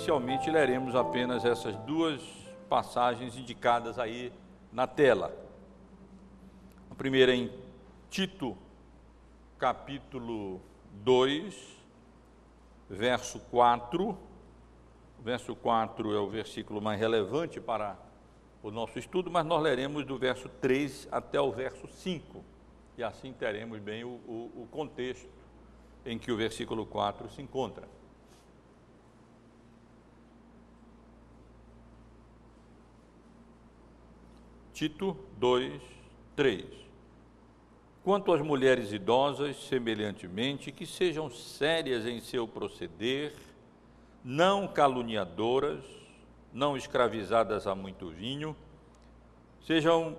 inicialmente leremos apenas essas duas passagens indicadas aí na tela. A primeira em Tito, capítulo 2, verso 4. O verso 4 é o versículo mais relevante para o nosso estudo, mas nós leremos do verso 3 até o verso 5, e assim teremos bem o, o, o contexto em que o versículo 4 se encontra. Tito 2, 3. Quanto às mulheres idosas, semelhantemente, que sejam sérias em seu proceder, não caluniadoras, não escravizadas a muito vinho, sejam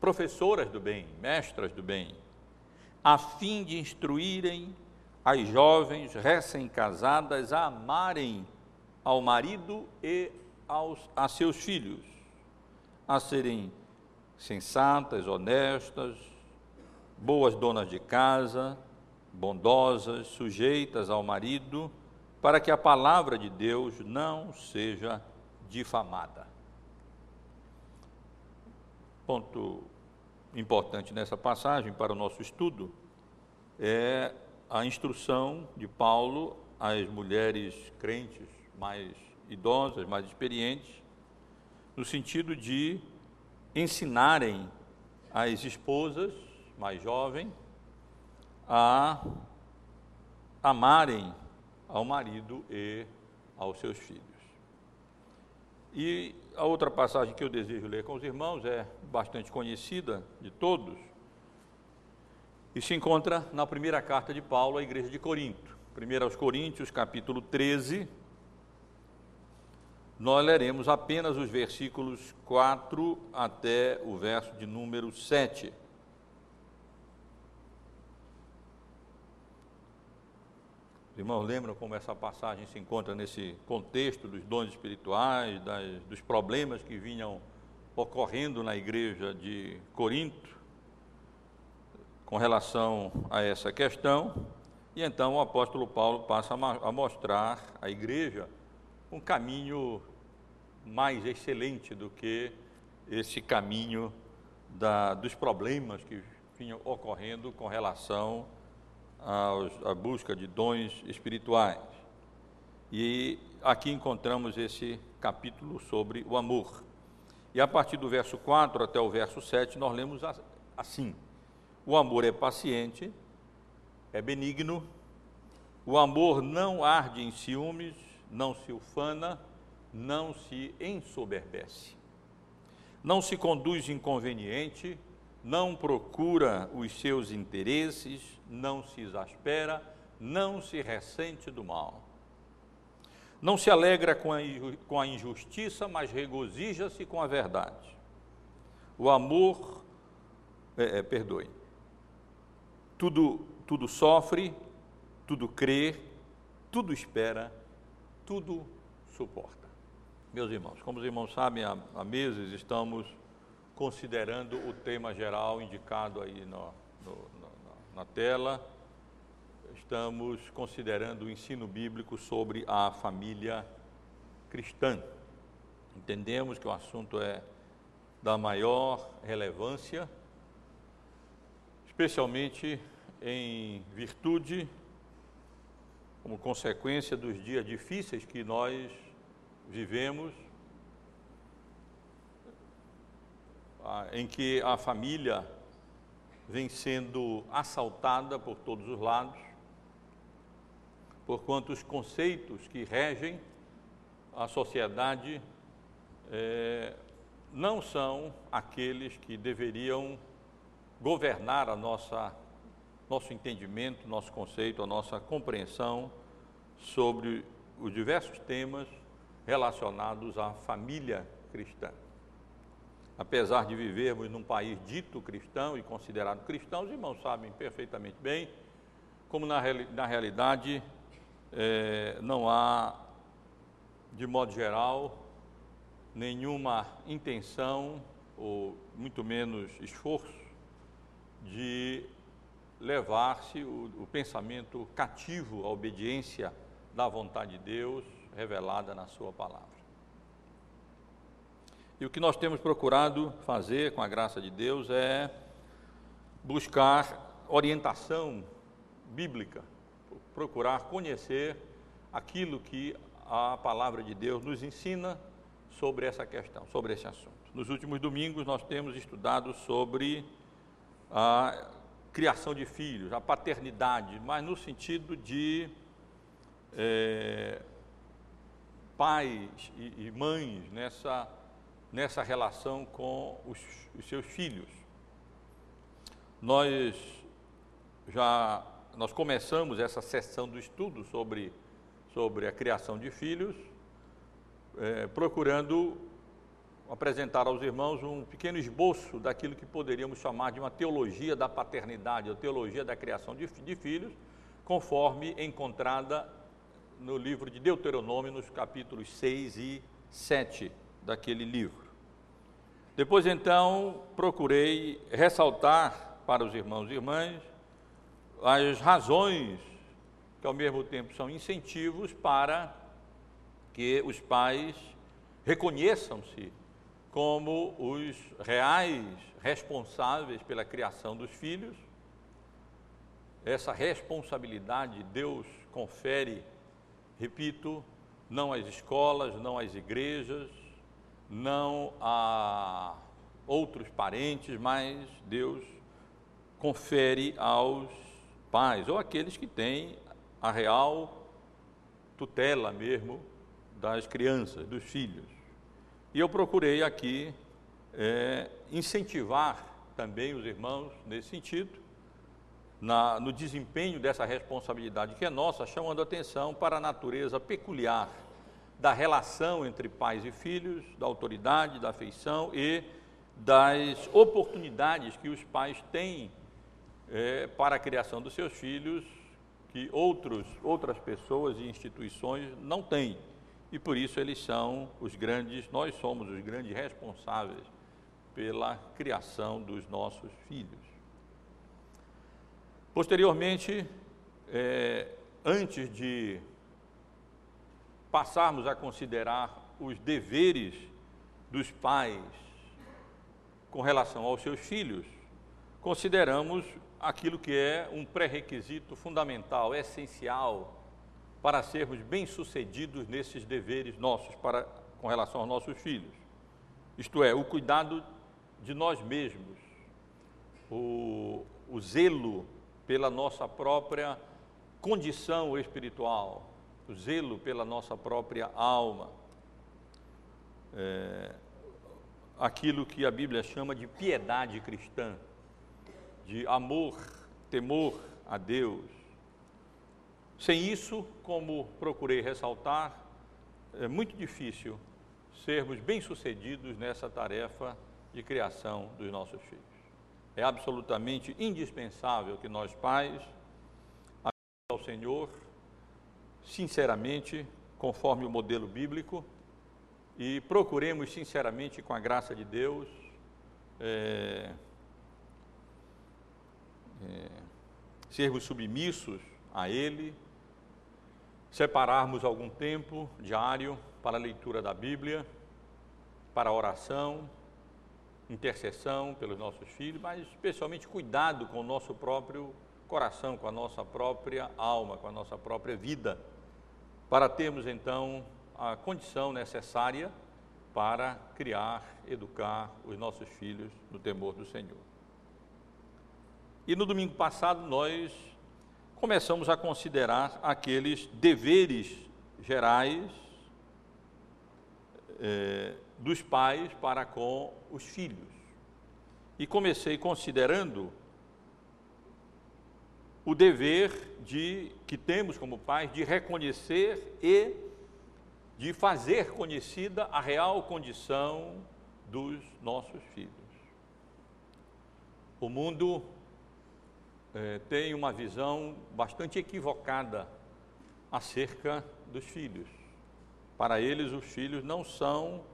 professoras do bem, mestras do bem, a fim de instruírem as jovens recém-casadas a amarem ao marido e aos, a seus filhos, a serem sensatas, honestas, boas donas de casa, bondosas, sujeitas ao marido, para que a palavra de Deus não seja difamada. Ponto importante nessa passagem para o nosso estudo é a instrução de Paulo às mulheres crentes mais idosas, mais experientes, no sentido de ensinarem as esposas mais jovens a amarem ao marido e aos seus filhos. E a outra passagem que eu desejo ler com os irmãos é bastante conhecida de todos e se encontra na primeira carta de Paulo à igreja de Corinto. 1 aos Coríntios, capítulo 13. Nós leremos apenas os versículos 4 até o verso de número 7. Os irmãos lembram como essa passagem se encontra nesse contexto dos dons espirituais, das, dos problemas que vinham ocorrendo na igreja de Corinto com relação a essa questão. E então o apóstolo Paulo passa a mostrar à igreja um caminho mais excelente do que esse caminho da, dos problemas que vinham ocorrendo com relação aos, à busca de dons espirituais. E aqui encontramos esse capítulo sobre o amor. E a partir do verso 4 até o verso 7, nós lemos assim: O amor é paciente, é benigno, o amor não arde em ciúmes, não se ufana, não se ensoberbece, não se conduz inconveniente, não procura os seus interesses, não se exaspera, não se ressente do mal. Não se alegra com a injustiça, mas regozija-se com a verdade. O amor, é, é, perdoe, tudo, tudo sofre, tudo crê, tudo espera, tudo suporta. Meus irmãos, como os irmãos sabem, há, meses estamos considerando o tema geral indicado aí no, no, na tela, estamos considerando o ensino bíblico sobre a família cristã. Entendemos que o assunto é da maior relevância, especialmente em virtude, como consequência dos dias difíceis que nós vivemos em que a família vem sendo assaltada por todos os lados, porquanto os conceitos que regem a sociedade é, não são aqueles que deveriam governar a nossa nosso entendimento, nosso conceito, a nossa compreensão sobre os diversos temas relacionados à família cristã. Apesar de vivermos num país dito cristão e considerado cristão, os irmãos sabem perfeitamente bem como na, na realidade é, não há, de modo geral, nenhuma intenção, ou muito menos esforço, de levar-se o, o pensamento cativo à obediência da vontade de Deus, revelada na Sua palavra. E o que nós temos procurado fazer, com a graça de Deus, é buscar orientação bíblica, procurar conhecer aquilo que a palavra de Deus nos ensina sobre essa questão, sobre esse assunto. Nos últimos domingos nós temos estudado sobre a criação de filhos, a paternidade, mas no sentido de é, pais e, e, mães nessa, nessa relação com os, os seus filhos. Nós já nós começamos essa sessão do estudo sobre, sobre a criação de filhos, é, procurando apresentar aos irmãos um pequeno esboço daquilo que poderíamos chamar de uma teologia da paternidade, ou teologia da criação de, de filhos, conforme encontrada no livro de Deuteronômio, nos capítulos 6 e 7 daquele livro. Depois, então, procurei ressaltar para os irmãos e irmãs as razões que, ao mesmo tempo, são incentivos para que os pais reconheçam-se como os reais responsáveis pela criação dos filhos. Essa responsabilidade Deus confere, repito, não às escolas, não às igrejas, não a outros parentes, mas Deus confere aos pais ou aqueles que têm a real tutela mesmo das crianças, dos filhos. E eu procurei aqui é, incentivar também os irmãos nesse sentido, na, no desempenho dessa responsabilidade que é nossa, chamando atenção para a natureza peculiar da relação entre pais e filhos, da autoridade, da afeição e das oportunidades que os pais têm é, para a criação dos seus filhos, que outros, outras pessoas e instituições não têm e por isso eles são os grandes, nós somos os grandes responsáveis pela criação dos nossos filhos. Posteriormente, é, antes de passarmos a considerar os deveres dos pais com relação aos seus filhos, consideramos aquilo que é um pré-requisito fundamental, essencial para sermos bem-sucedidos nesses deveres nossos para, com relação aos nossos filhos. Isto é, o cuidado de nós mesmos, o, o zelo pela nossa própria condição espiritual, o zelo pela nossa própria alma, é, aquilo que a Bíblia chama de piedade cristã, de amor, temor a Deus, sem isso, como procurei ressaltar, é muito difícil sermos bem-sucedidos nessa tarefa de criação dos nossos filhos. É absolutamente indispensável que nós, pais, ao Senhor, sinceramente, conforme o modelo bíblico, e procuremos sinceramente, com a graça de Deus, é, é, sermos submissos a Ele, separarmos algum tempo diário para a leitura da Bíblia, para a oração, intercessão pelos nossos filhos, mas especialmente cuidado com o nosso próprio coração, com a nossa própria alma, com a nossa própria vida, para termos então a condição necessária para criar, educar os nossos filhos no temor do Senhor. E no domingo passado nós começamos a considerar aqueles deveres gerais é, dos pais para com os filhos. E comecei considerando o dever de que temos como pais de reconhecer e de fazer conhecida a real condição dos nossos filhos. O mundo é, tem uma visão bastante equivocada acerca dos filhos. Para eles, os filhos não são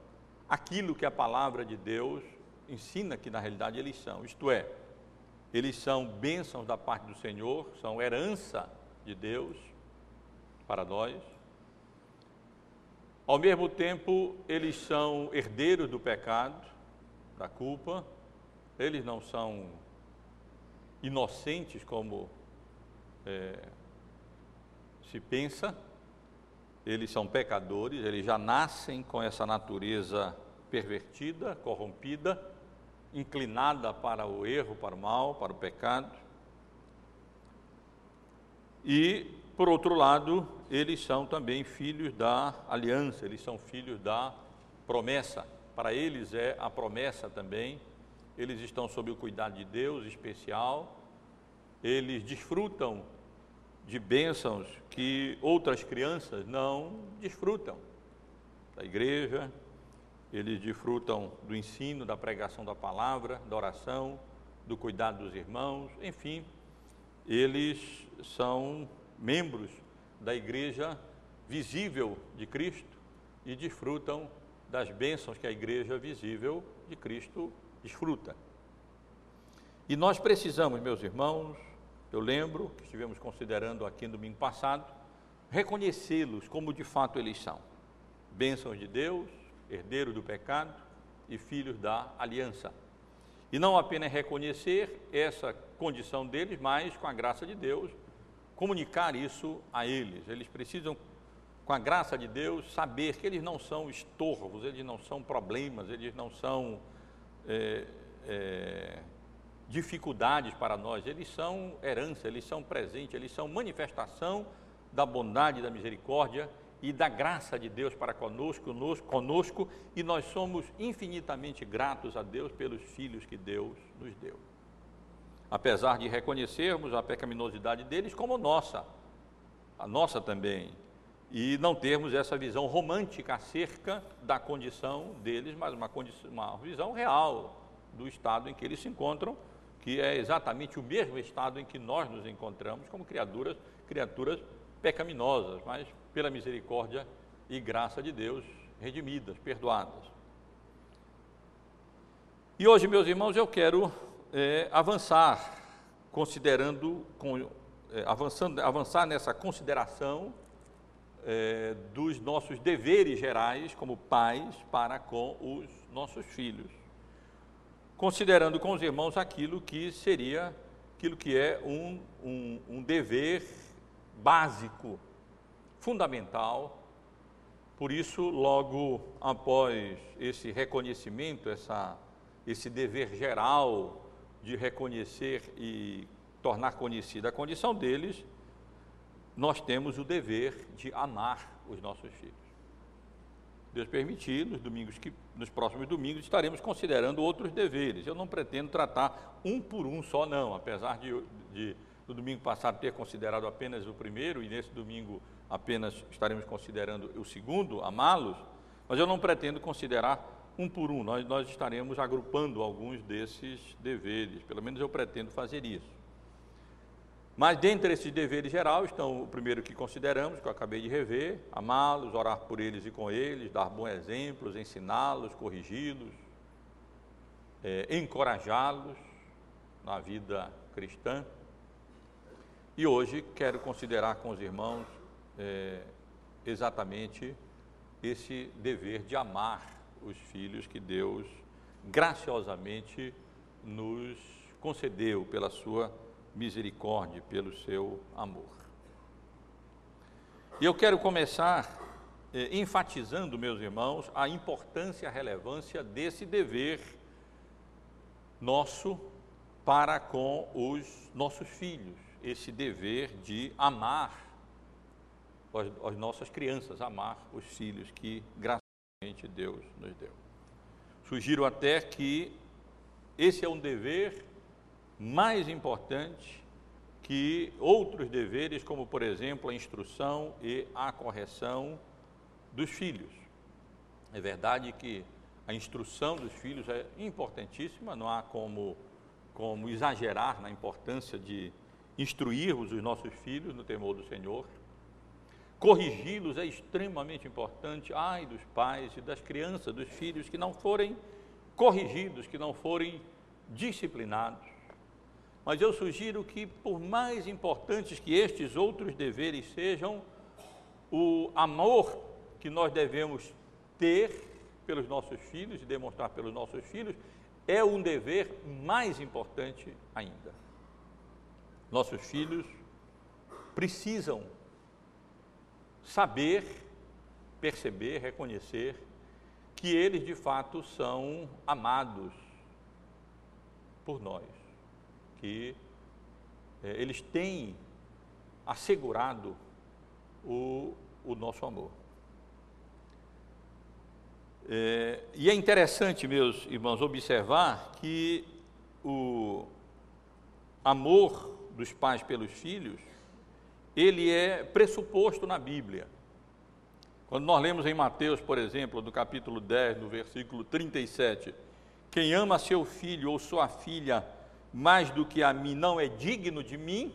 aquilo que a palavra de Deus ensina que na realidade eles são, isto é, eles são bênçãos da parte do Senhor, são herança de Deus para nós, Ao mesmo tempo, eles são herdeiros do pecado, da culpa, eles não são inocentes como é, se pensa, eles são pecadores, eles já nascem com essa natureza pervertida, corrompida, inclinada para o erro, para o mal, para o pecado. E, por outro lado, eles são também filhos da aliança, eles são filhos da promessa. Para eles é a promessa também. Eles estão sob o cuidado de Deus especial. Eles desfrutam de bênçãos que outras crianças não desfrutam. Da igreja, eles desfrutam do ensino, da pregação da palavra, da oração, do cuidado dos irmãos, enfim, eles são membros da igreja visível de Cristo e desfrutam das bênçãos que a igreja visível de Cristo desfruta. E nós precisamos, meus irmãos, eu lembro que estivemos considerando aqui no domingo passado, reconhecê-los como de fato eles são. Bênçãos de Deus, herdeiro do pecado e filhos da aliança. E não apenas reconhecer essa condição deles, mas com a graça de Deus, comunicar isso a eles. Eles precisam, com a graça de Deus, saber que eles não são estorvos, eles não são problemas, eles não são é, é, dificuldades para nós, eles são herança, eles são presente, eles são manifestação da bondade, da misericórdia e da graça de Deus para conosco, conosco, e nós somos infinitamente gratos a Deus pelos filhos que Deus nos deu. Apesar de reconhecermos a pecaminosidade deles como nossa, a nossa também, e não termos essa visão romântica acerca da condição deles, mas uma, condição, uma visão real do estado em que eles se encontram, que é exatamente o mesmo estado em que nós nos encontramos como criaturas, criaturas pecaminosas, mas pela misericórdia e graça de Deus, redimidas, perdoadas. E hoje, meus irmãos, eu quero é, avançar, considerando, com, é, avançando, avançar nessa consideração é, dos nossos deveres gerais como pais para com os nossos filhos, considerando com os irmãos aquilo que seria, aquilo que é um, um, um dever básico, fundamental. Por isso, logo após esse reconhecimento, essa, esse dever geral de reconhecer e tornar conhecida a condição deles, nós temos o dever de amar os nossos filhos. Deus permitir, nos domingos que, nos próximos domingos estaremos considerando outros deveres. Eu não pretendo tratar um por um só, não, apesar de, de no domingo passado ter considerado apenas o primeiro e nesse domingo apenas estaremos considerando o segundo, amá-los, mas eu não pretendo considerar um por um, nós, nós estaremos agrupando alguns desses deveres, pelo menos eu pretendo fazer isso. Mas dentre esses deveres gerais estão o primeiro que consideramos, que eu acabei de rever, amá-los, orar por eles e com eles, dar bons exemplos, ensiná-los, corrigi-los, é, encorajá-los na vida cristã. E hoje quero considerar com os irmãos é, exatamente esse dever de amar os filhos que Deus graciosamente nos concedeu pela sua misericórdia, pelo seu amor. E eu quero começar eh, enfatizando, meus irmãos, a importância e a relevância desse dever nosso para com os nossos filhos, esse dever de amar as, as nossas crianças, amar os filhos que Deus nos deu. Sugiro até que esse é um dever mais importante que outros deveres, como por exemplo a instrução e a correção dos filhos. É verdade que a instrução dos filhos é importantíssima, não há como, como exagerar na importância de instruirmos os nossos filhos no temor do Senhor. Corrigi-los é extremamente importante. Ai dos pais e das crianças, dos filhos que não forem corrigidos, que não forem disciplinados. Mas eu sugiro que, por mais importantes que estes outros deveres sejam, o amor que nós devemos ter pelos nossos filhos e demonstrar pelos nossos filhos é um dever mais importante ainda. Nossos filhos precisam saber, perceber, reconhecer que eles de fato são amados por nós, que é, eles têm assegurado o, o nosso amor. É, e é interessante, meus irmãos, observar que o amor dos pais pelos filhos, ele é pressuposto na Bíblia. Quando nós lemos em Mateus, por exemplo, do capítulo 10, no versículo 37, quem ama seu filho ou sua filha mais do que a mim não é digno de mim,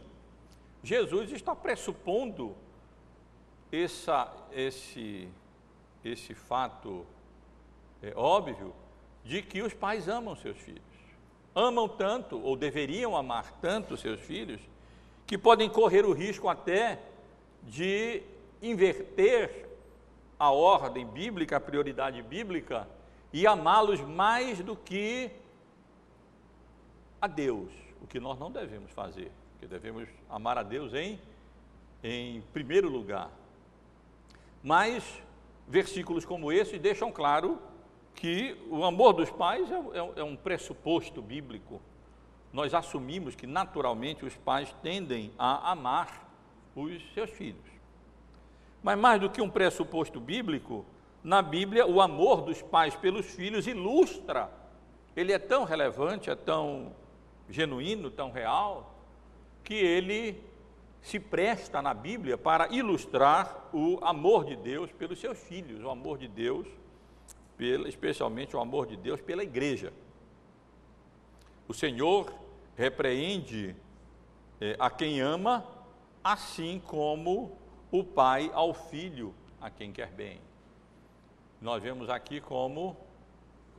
Jesus está pressupondo essa, esse, esse fato é, óbvio de que os pais amam seus filhos. Amam tanto, ou deveriam amar tanto seus filhos, que podem correr o risco até de inverter a ordem bíblica, a prioridade bíblica, e amá-los mais do que a Deus, o que nós não devemos fazer, porque devemos amar a Deus em, em primeiro lugar. Mas versículos como esse deixam claro que o amor dos pais é, é, é um pressuposto bíblico. Nós assumimos que naturalmente os pais tendem a amar os seus filhos. Mas mais do que um pressuposto bíblico, na Bíblia o amor dos pais pelos filhos ilustra. Ele é tão relevante, é tão genuíno, tão real, que ele se presta na Bíblia para ilustrar o amor de Deus pelos seus filhos, o amor de Deus, pela, especialmente o amor de Deus pela igreja. O Senhor repreende é, a quem ama, assim como o pai ao filho a quem quer bem. Nós vemos aqui como,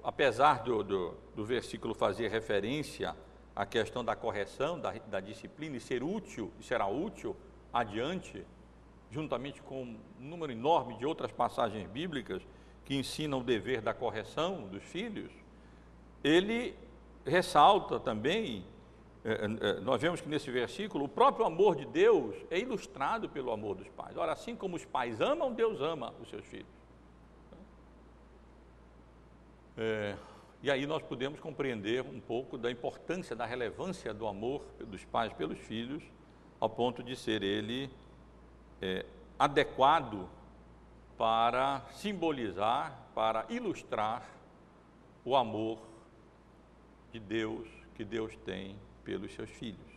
apesar do, do, do versículo fazer referência a questão da correção, da, da disciplina e ser útil, e será útil adiante, juntamente com um número enorme de outras passagens bíblicas que ensinam o dever da correção dos filhos, ele ressalta também, é, é, é, nós vemos que nesse versículo, o próprio amor de Deus é ilustrado pelo amor dos pais. Ora, assim como os pais amam, Deus ama os seus filhos. É, e aí nós podemos compreender um pouco da importância, da relevância do amor dos pais pelos filhos, ao ponto de ser ele é, adequado para simbolizar, para ilustrar o amor de Deus que Deus tem pelos seus filhos.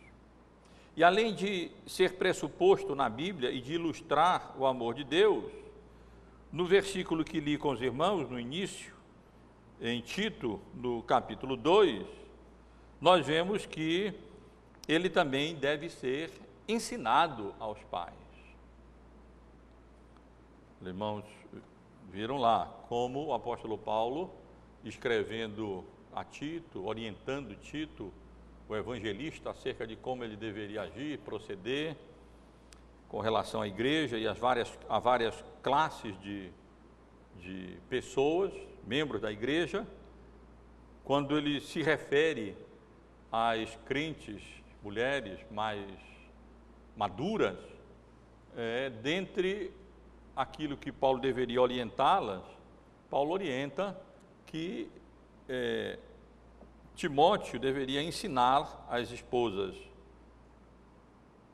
E além de ser pressuposto na Bíblia e de ilustrar o amor de Deus, no versículo que li com os irmãos no início, em Tito, no capítulo 2, nós vemos que ele também deve ser ensinado aos pais. Os irmãos viram lá como o apóstolo Paulo, escrevendo a Tito, orientando Tito, o evangelista, acerca de como ele deveria agir, proceder com relação à igreja e às várias, a várias classes de, de pessoas, membros da igreja, quando ele se refere às crentes, mulheres mais maduras, é, dentre aquilo que Paulo deveria orientá-las, Paulo orienta que é, Timóteo deveria ensinar as esposas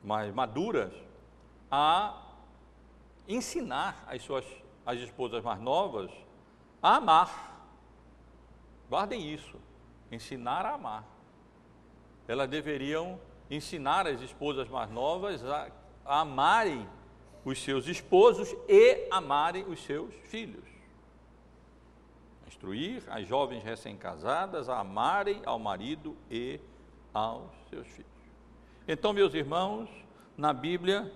mais maduras a ensinar as suas as esposas mais novas a amar. Guardem isso, ensinar a amar. Elas deveriam ensinar as esposas mais novas a, a amarem os seus esposos e amarem os seus filhos. Instruir as jovens recém-casadas a amarem ao marido e aos seus filhos. Então, meus irmãos, na Bíblia,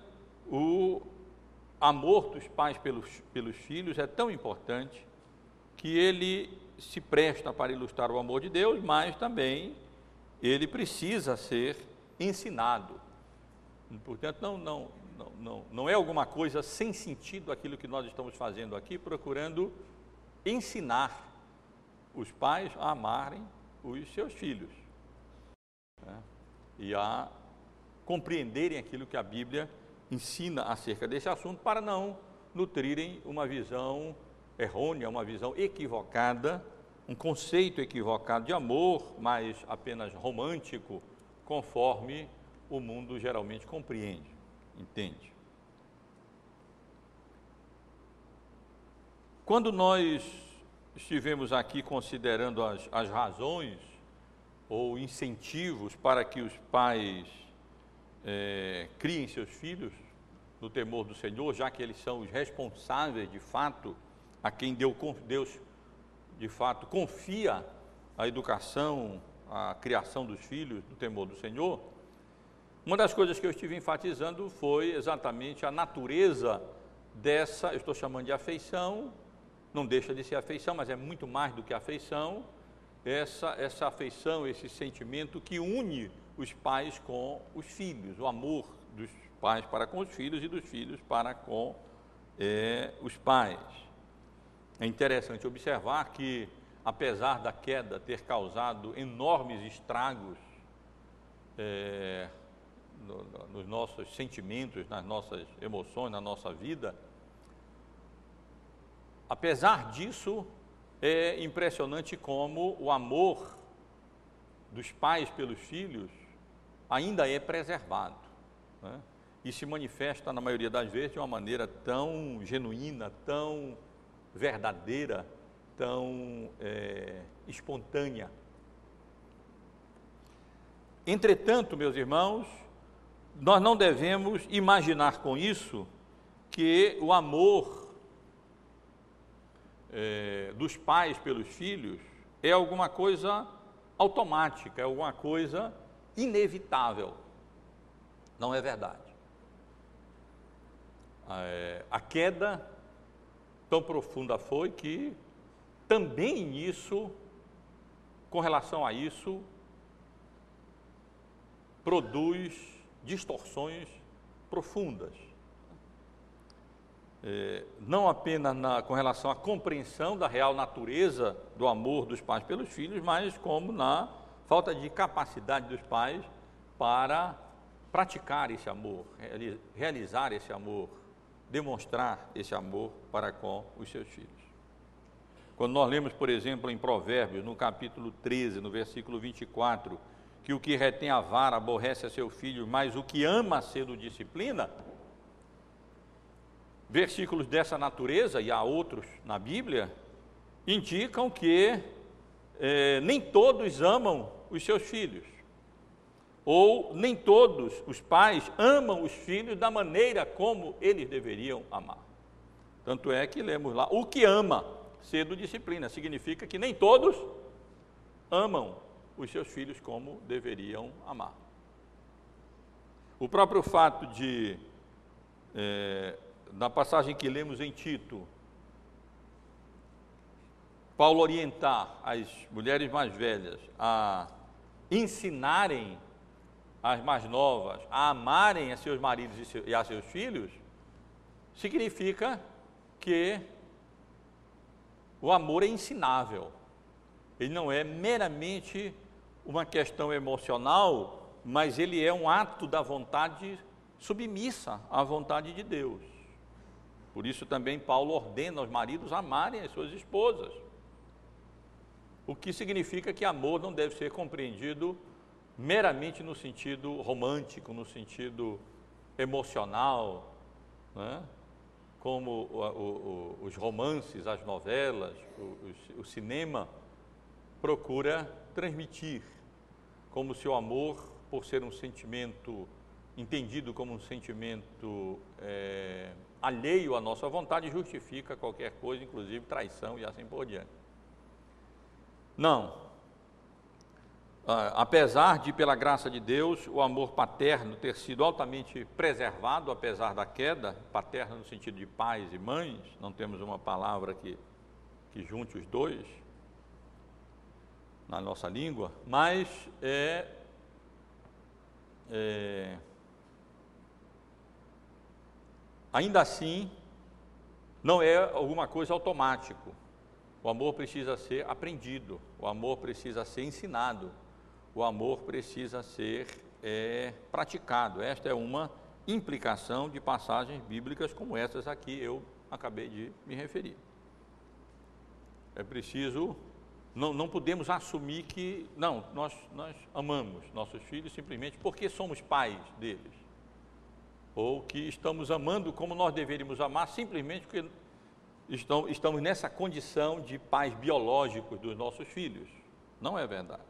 o amor dos pais pelos, pelos filhos é tão importante que ele se presta para ilustrar o amor de Deus, mas também ele precisa ser ensinado. Portanto, não, não, não, não, não é alguma coisa sem sentido aquilo que nós estamos fazendo aqui, procurando ensinar os pais a amarem os seus filhos né? e a compreenderem aquilo que a Bíblia ensina acerca desse assunto para não nutrirem uma visão errônea, uma visão equivocada, um conceito equivocado de amor, mas apenas romântico, conforme o mundo geralmente compreende, entende. Quando nós estivemos aqui considerando as, as razões ou incentivos para que os pais é, criem seus filhos no temor do Senhor, já que eles são os responsáveis de fato, a quem Deus, de fato confia a educação, a criação dos filhos no temor do Senhor. Uma das coisas que eu estive enfatizando foi exatamente a natureza dessa, eu estou chamando de afeição, não deixa de ser afeição, mas é muito mais do que afeição, essa, essa afeição, esse sentimento que une os pais com os filhos, o amor dos pais para com os filhos e dos filhos para com é, os pais. É interessante observar que, apesar da queda ter causado enormes estragos é, no, no, nos nossos sentimentos, nas nossas emoções, na nossa vida, apesar disso, é impressionante como o amor dos pais pelos filhos ainda é preservado. Né? E se manifesta, na maioria das vezes, de uma maneira tão genuína, tão verdadeira, tão é, espontânea. Entretanto, meus irmãos, nós não devemos imaginar com isso que o amor é, dos pais pelos filhos é alguma coisa automática, é alguma coisa inevitável. Não é verdade. É, a queda tão profunda foi que também isso, com relação a isso, produz distorções profundas. É, não apenas na, com relação à compreensão da real natureza do amor dos pais pelos filhos, mas como na falta de capacidade dos pais para praticar esse amor, realizar esse amor, demonstrar esse amor para com os seus filhos. Quando nós lemos, por exemplo, em Provérbios, no capítulo 13, no versículo 24, que o que retém a vara aborrece a seu filho, mas o que ama cedo disciplina, versículos dessa natureza, e há outros na Bíblia, indicam que é, nem todos amam os seus filhos, ou nem todos os pais amam os filhos da maneira como eles deveriam amar. Tanto é que lemos lá: o que ama, cedo disciplina, significa que nem todos amam os seus filhos como deveriam amar. O próprio fato de é, na passagem que lemos em Tito, Paulo orientar as mulheres mais velhas a ensinarem as mais novas a amarem a seus maridos e a seus filhos, significa que o amor é ensinável. Ele não é meramente uma questão emocional, mas ele é um ato da vontade submissa à vontade de Deus. Por isso também Paulo ordena aos maridos amarem as suas esposas. O que significa que amor não deve ser compreendido meramente no sentido romântico, no sentido emocional, né? como o, o, os romances, as novelas, o, o cinema procura transmitir, como se o amor, por ser um sentimento entendido como um sentimento é, alheio à nossa vontade, justifica qualquer coisa, inclusive traição e assim por diante. Não. Ah, apesar de, pela graça de Deus, o amor paterno ter sido altamente preservado, apesar da queda, paterno no sentido de pais e mães, não temos uma palavra que, que junte os dois na nossa língua, mas é, é ainda assim, não é alguma coisa automático. O amor precisa ser aprendido, o amor precisa ser ensinado, o amor precisa ser é, praticado. Esta é uma implicação de passagens bíblicas como essas aqui eu acabei de me referir. É preciso, não, não podemos assumir que, não, nós, nós amamos nossos filhos simplesmente porque somos pais deles. Ou que estamos amando como nós deveríamos amar simplesmente porque estão, estamos nessa condição de pais biológicos dos nossos filhos. Não é verdade.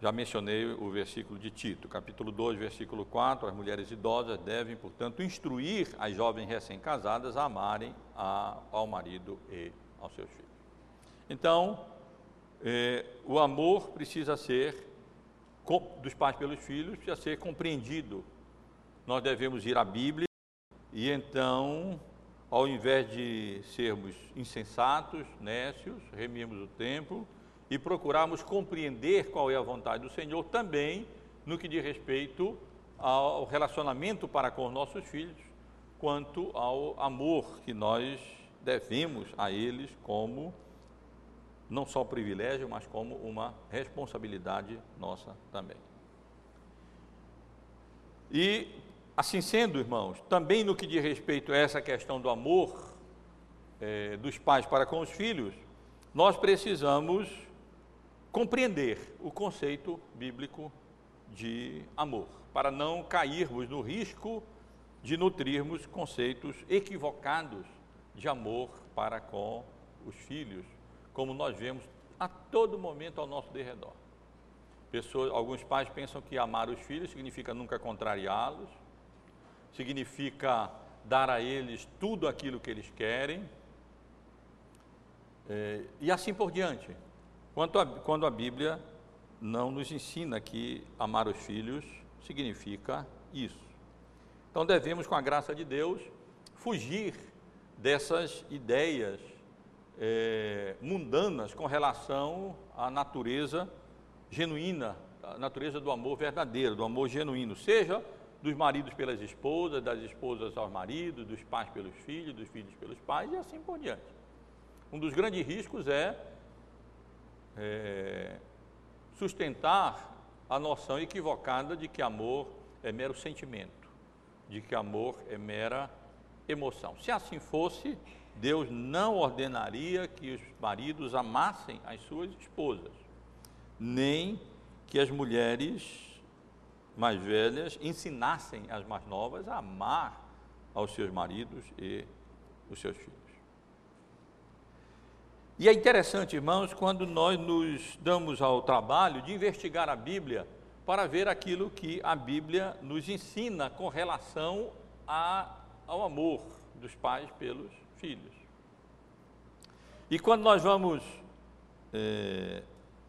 Já mencionei o versículo de Tito, capítulo 2, versículo 4. As mulheres idosas devem, portanto, instruir as jovens recém-casadas a amarem a, ao marido e aos seus filhos. Então, eh, o amor precisa ser, dos pais pelos filhos, precisa ser compreendido. Nós devemos ir à Bíblia e então, ao invés de sermos insensatos, nécios, remimos o tempo e procurarmos compreender qual é a vontade do Senhor também no que diz respeito ao relacionamento para com os nossos filhos, quanto ao amor que nós devemos a eles como não só privilégio, mas como uma responsabilidade nossa também. E assim sendo, irmãos, também no que diz respeito a essa questão do amor é, dos pais para com os filhos, nós precisamos compreender o conceito bíblico de amor, para não cairmos no risco de nutrirmos conceitos equivocados de amor para com os filhos, como nós vemos a todo momento ao nosso derredor. Pessoas, alguns pais pensam que amar os filhos significa nunca contrariá-los, significa dar a eles tudo aquilo que eles querem, é, e assim por diante. Quando a, quando a Bíblia não nos ensina que amar os filhos significa isso. Então devemos, com a graça de Deus, fugir dessas ideias é, mundanas com relação à natureza genuína, a natureza do amor verdadeiro, do amor genuíno, seja dos maridos pelas esposas, das esposas aos maridos, dos pais pelos filhos, dos filhos pelos pais e assim por diante. Um dos grandes riscos é é, sustentar a noção equivocada de que amor é mero sentimento, de que amor é mera emoção. Se assim fosse, Deus não ordenaria que os maridos amassem as suas esposas, nem que as mulheres mais velhas ensinassem as mais novas a amar aos seus maridos e os seus filhos. E é interessante, irmãos, quando nós nos damos ao trabalho de investigar a Bíblia para ver aquilo que a Bíblia nos ensina com relação a, ao amor dos pais pelos filhos. E quando nós vamos é,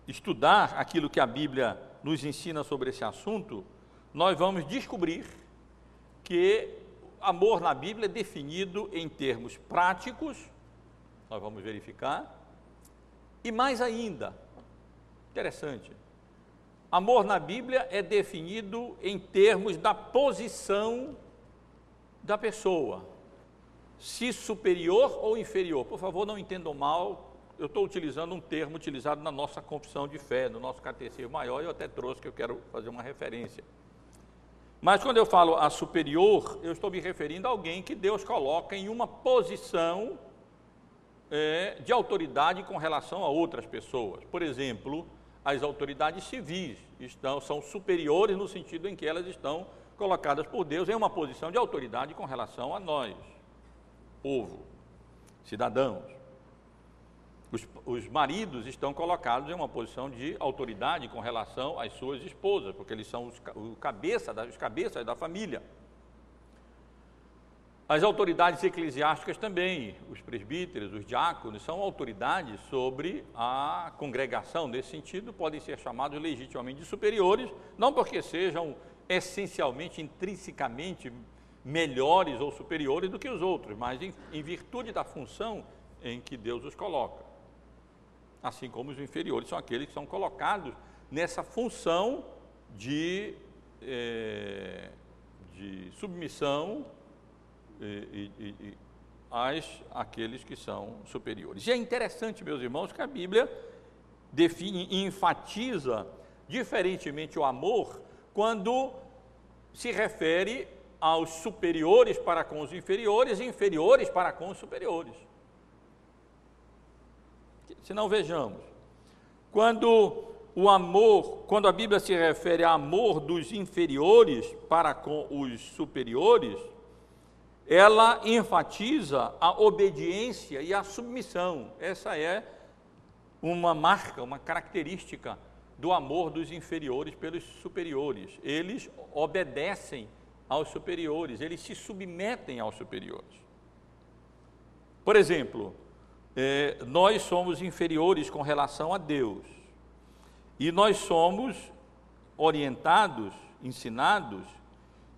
estudar aquilo que a Bíblia nos ensina sobre esse assunto, nós vamos descobrir que amor na Bíblia é definido em termos práticos, nós vamos verificar, e mais ainda, interessante, amor na Bíblia é definido em termos da posição da pessoa, se superior ou inferior. Por favor, não entendam mal, eu estou utilizando um termo utilizado na nossa confissão de fé, no nosso catecismo maior, eu até trouxe que eu quero fazer uma referência. Mas quando eu falo a superior, eu estou me referindo a alguém que Deus coloca em uma posição é, de autoridade com relação a outras pessoas. Por exemplo, as autoridades civis estão, são superiores no sentido em que elas estão colocadas por Deus em uma posição de autoridade com relação a nós, povo, cidadãos. Os, os, maridos estão colocados em uma posição de autoridade com relação às suas esposas, porque eles são os, o cabeça os cabeças da família. As autoridades eclesiásticas também, os presbíteros, os diáconos, são autoridades sobre a congregação. Nesse sentido, podem ser chamados legitimamente de superiores, não porque sejam essencialmente, intrinsecamente melhores ou superiores do que os outros, mas em, em virtude da função em que Deus os coloca. Assim como os inferiores são aqueles que são colocados nessa função de, é, de submissão e, e, e, às, àqueles que são superiores. E é interessante, meus irmãos, que a Bíblia define e enfatiza diferentemente o amor quando se refere aos superiores para com os inferiores e inferiores para com os superiores. Se não vejamos, quando o amor, quando a Bíblia se refere a amor dos inferiores para com os superiores, ela enfatiza a obediência e a submissão. Essa é uma marca, uma característica do amor dos inferiores pelos superiores. Eles obedecem aos superiores, eles se submetem aos superiores. Por exemplo, é, nós somos inferiores com relação a Deus e nós somos orientados, ensinados,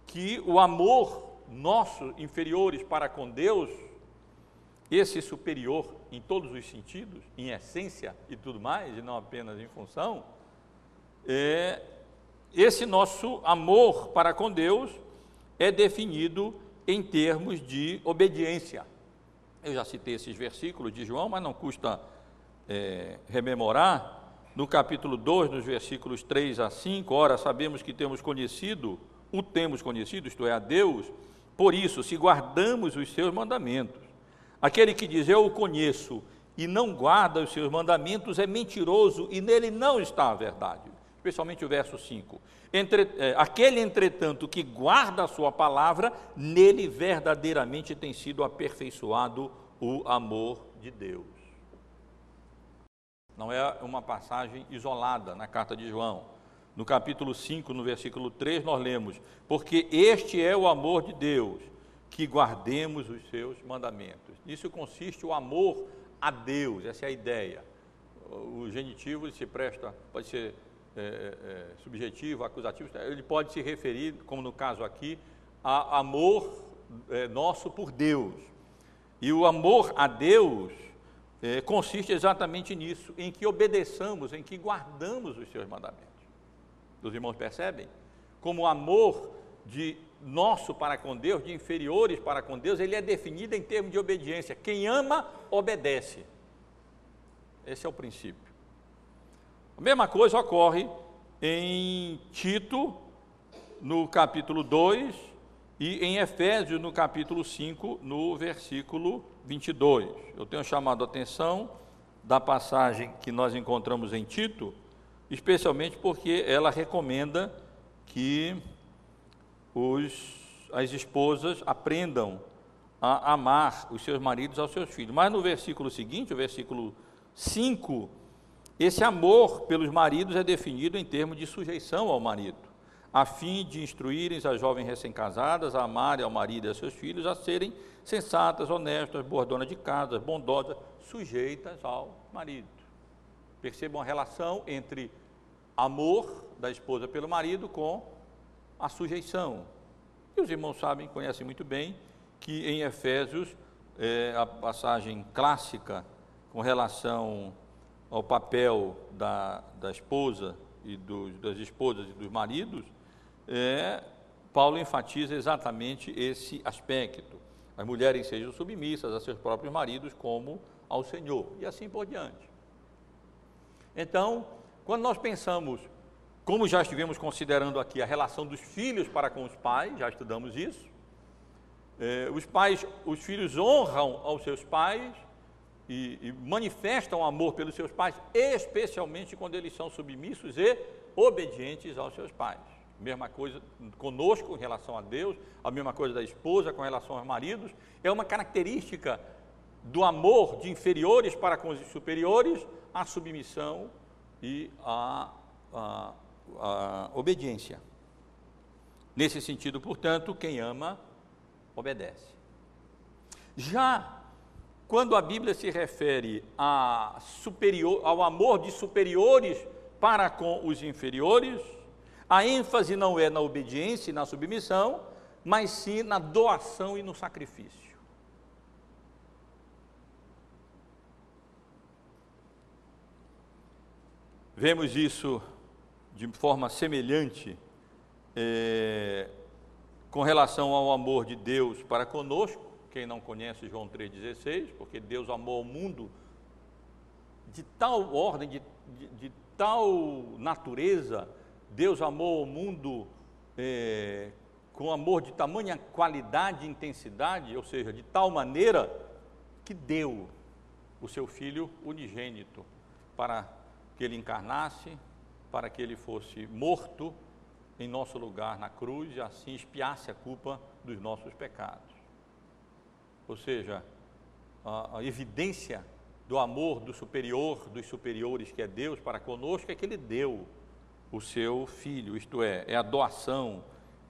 que o amor nosso inferiores para com Deus, esse superior em todos os sentidos, em essência e tudo mais, e não apenas em função, é, esse nosso amor para com Deus é definido em termos de obediência. Eu já citei esses versículos de João, mas não custa é, rememorar. No capítulo 2, nos versículos 3 a 5, ora, sabemos que temos conhecido, o temos conhecido, isto é, a Deus, por isso, se guardamos os seus mandamentos. Aquele que diz eu o conheço e não guarda os seus mandamentos é mentiroso e nele não está a verdade especialmente o verso 5. Entre, é, aquele, entretanto, que guarda a sua palavra, nele verdadeiramente tem sido aperfeiçoado o amor de Deus. Não é uma passagem isolada na carta de João. No capítulo 5, no versículo 3, nós lemos: Porque este é o amor de Deus, que guardemos os seus mandamentos. Nisso consiste o amor a Deus, essa é a ideia. O genitivo se presta, pode ser é, é, é, subjetivo, acusativo, ele pode se referir, como no caso aqui, a amor é, nosso por Deus. E o amor a Deus é, consiste exatamente nisso, em que obedeçamos, em que guardamos os seus mandamentos. Os irmãos percebem? Como o amor de nosso para com Deus, de inferiores para com Deus, ele é definido em termos de obediência. Quem ama, obedece. Esse é o princípio. A mesma coisa ocorre em Tito, no capítulo 2, e em Efésios, no capítulo 5, no versículo 22. Eu tenho chamado a atenção da passagem que nós encontramos em Tito, especialmente porque ela recomenda que os, as esposas aprendam a amar os seus maridos aos seus filhos. Mas no versículo seguinte, o versículo 5, esse amor pelos maridos é definido em termos de sujeição ao marido, a fim de instruírem as jovens recém-casadas a amarem ao marido e a seus filhos, a serem sensatas, honestas, boas donas de casa, bondosas, sujeitas ao marido. Percebam a relação entre amor da esposa pelo marido com a sujeição. E os irmãos sabem, conhecem muito bem, que em Efésios, é, a passagem clássica com relação ao papel da, da esposa e dos, das esposas e dos maridos, é, Paulo enfatiza exatamente esse aspecto. As mulheres sejam submissas a seus próprios maridos como ao Senhor, e assim por diante. Então, quando nós pensamos, como já estivemos considerando aqui, a relação dos filhos para com os pais, já estudamos isso, é, os pais, os filhos honram aos seus pais, e, e manifestam amor pelos seus pais, especialmente quando eles são submissos e obedientes aos seus pais. Mesma coisa conosco em relação a Deus, a mesma coisa da esposa com relação aos maridos. É uma característica do amor de inferiores para com os superiores, a submissão e a, a, a obediência. Nesse sentido, portanto, quem ama, obedece. Já quando a Bíblia se refere superior, ao amor de superiores para com os inferiores, a ênfase não é na obediência e na submissão, mas sim na doação e no sacrifício. Vemos isso de forma semelhante é, com relação ao amor de Deus para conosco. Quem não conhece João 3,16, porque Deus amou o mundo de tal ordem, de, de, de tal natureza, Deus amou o mundo é, com amor de tamanha qualidade e intensidade, ou seja, de tal maneira que deu o seu Filho unigênito para que ele encarnasse, para que ele fosse morto em nosso lugar na cruz e assim expiasse a culpa dos nossos pecados. Ou seja, a, a evidência do amor do superior, dos superiores que é Deus para conosco, é que Ele deu o seu Filho, isto é, é a doação,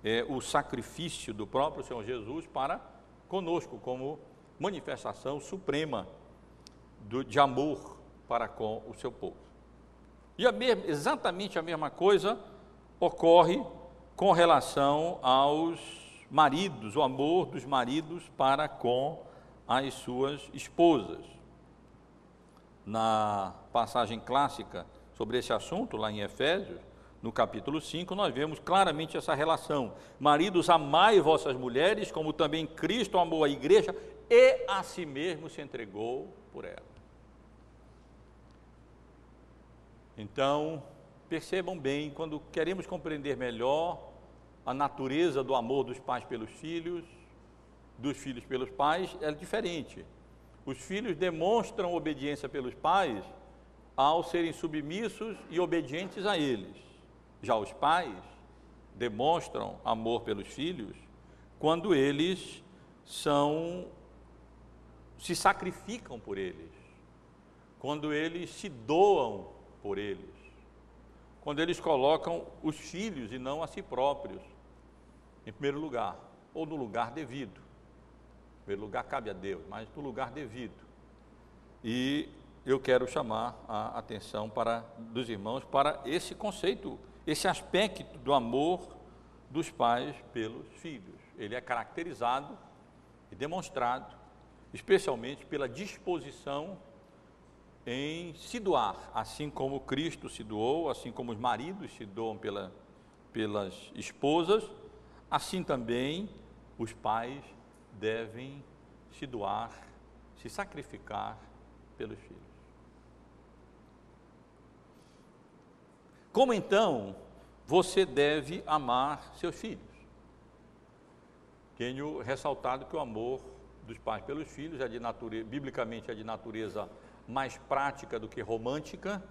é o sacrifício do próprio Senhor Jesus para conosco, como manifestação suprema do, de amor para com o seu povo. E a mesma, exatamente a mesma coisa ocorre com relação aos maridos, o amor dos maridos para com as suas esposas. Na passagem clássica sobre esse assunto, lá em Efésios, no capítulo 5, nós vemos claramente essa relação. Maridos, amai vossas mulheres, como também Cristo amou a igreja e a si mesmo se entregou por ela. Então, percebam bem, quando queremos compreender melhor a natureza do amor dos pais pelos filhos, dos filhos pelos pais, é diferente. Os filhos demonstram obediência pelos pais ao serem submissos e obedientes a eles. Já os pais demonstram amor pelos filhos quando eles são se sacrificam por eles, quando eles se doam por eles, quando eles colocam os filhos e não a si próprios em primeiro lugar, ou no lugar devido. Em primeiro lugar cabe a Deus, mas no lugar devido. E eu quero chamar a atenção para dos irmãos para esse conceito, esse aspecto do amor dos pais pelos filhos. Ele é caracterizado e demonstrado especialmente pela disposição em se doar, assim como Cristo se doou, assim como os maridos se doam pela, pelas esposas, assim também os pais devem se doar, se sacrificar pelos filhos. Como então você deve amar seus filhos? Tenho ressaltado que o amor dos pais pelos filhos é de natureza, biblicamente é de natureza mais prática do que romântica,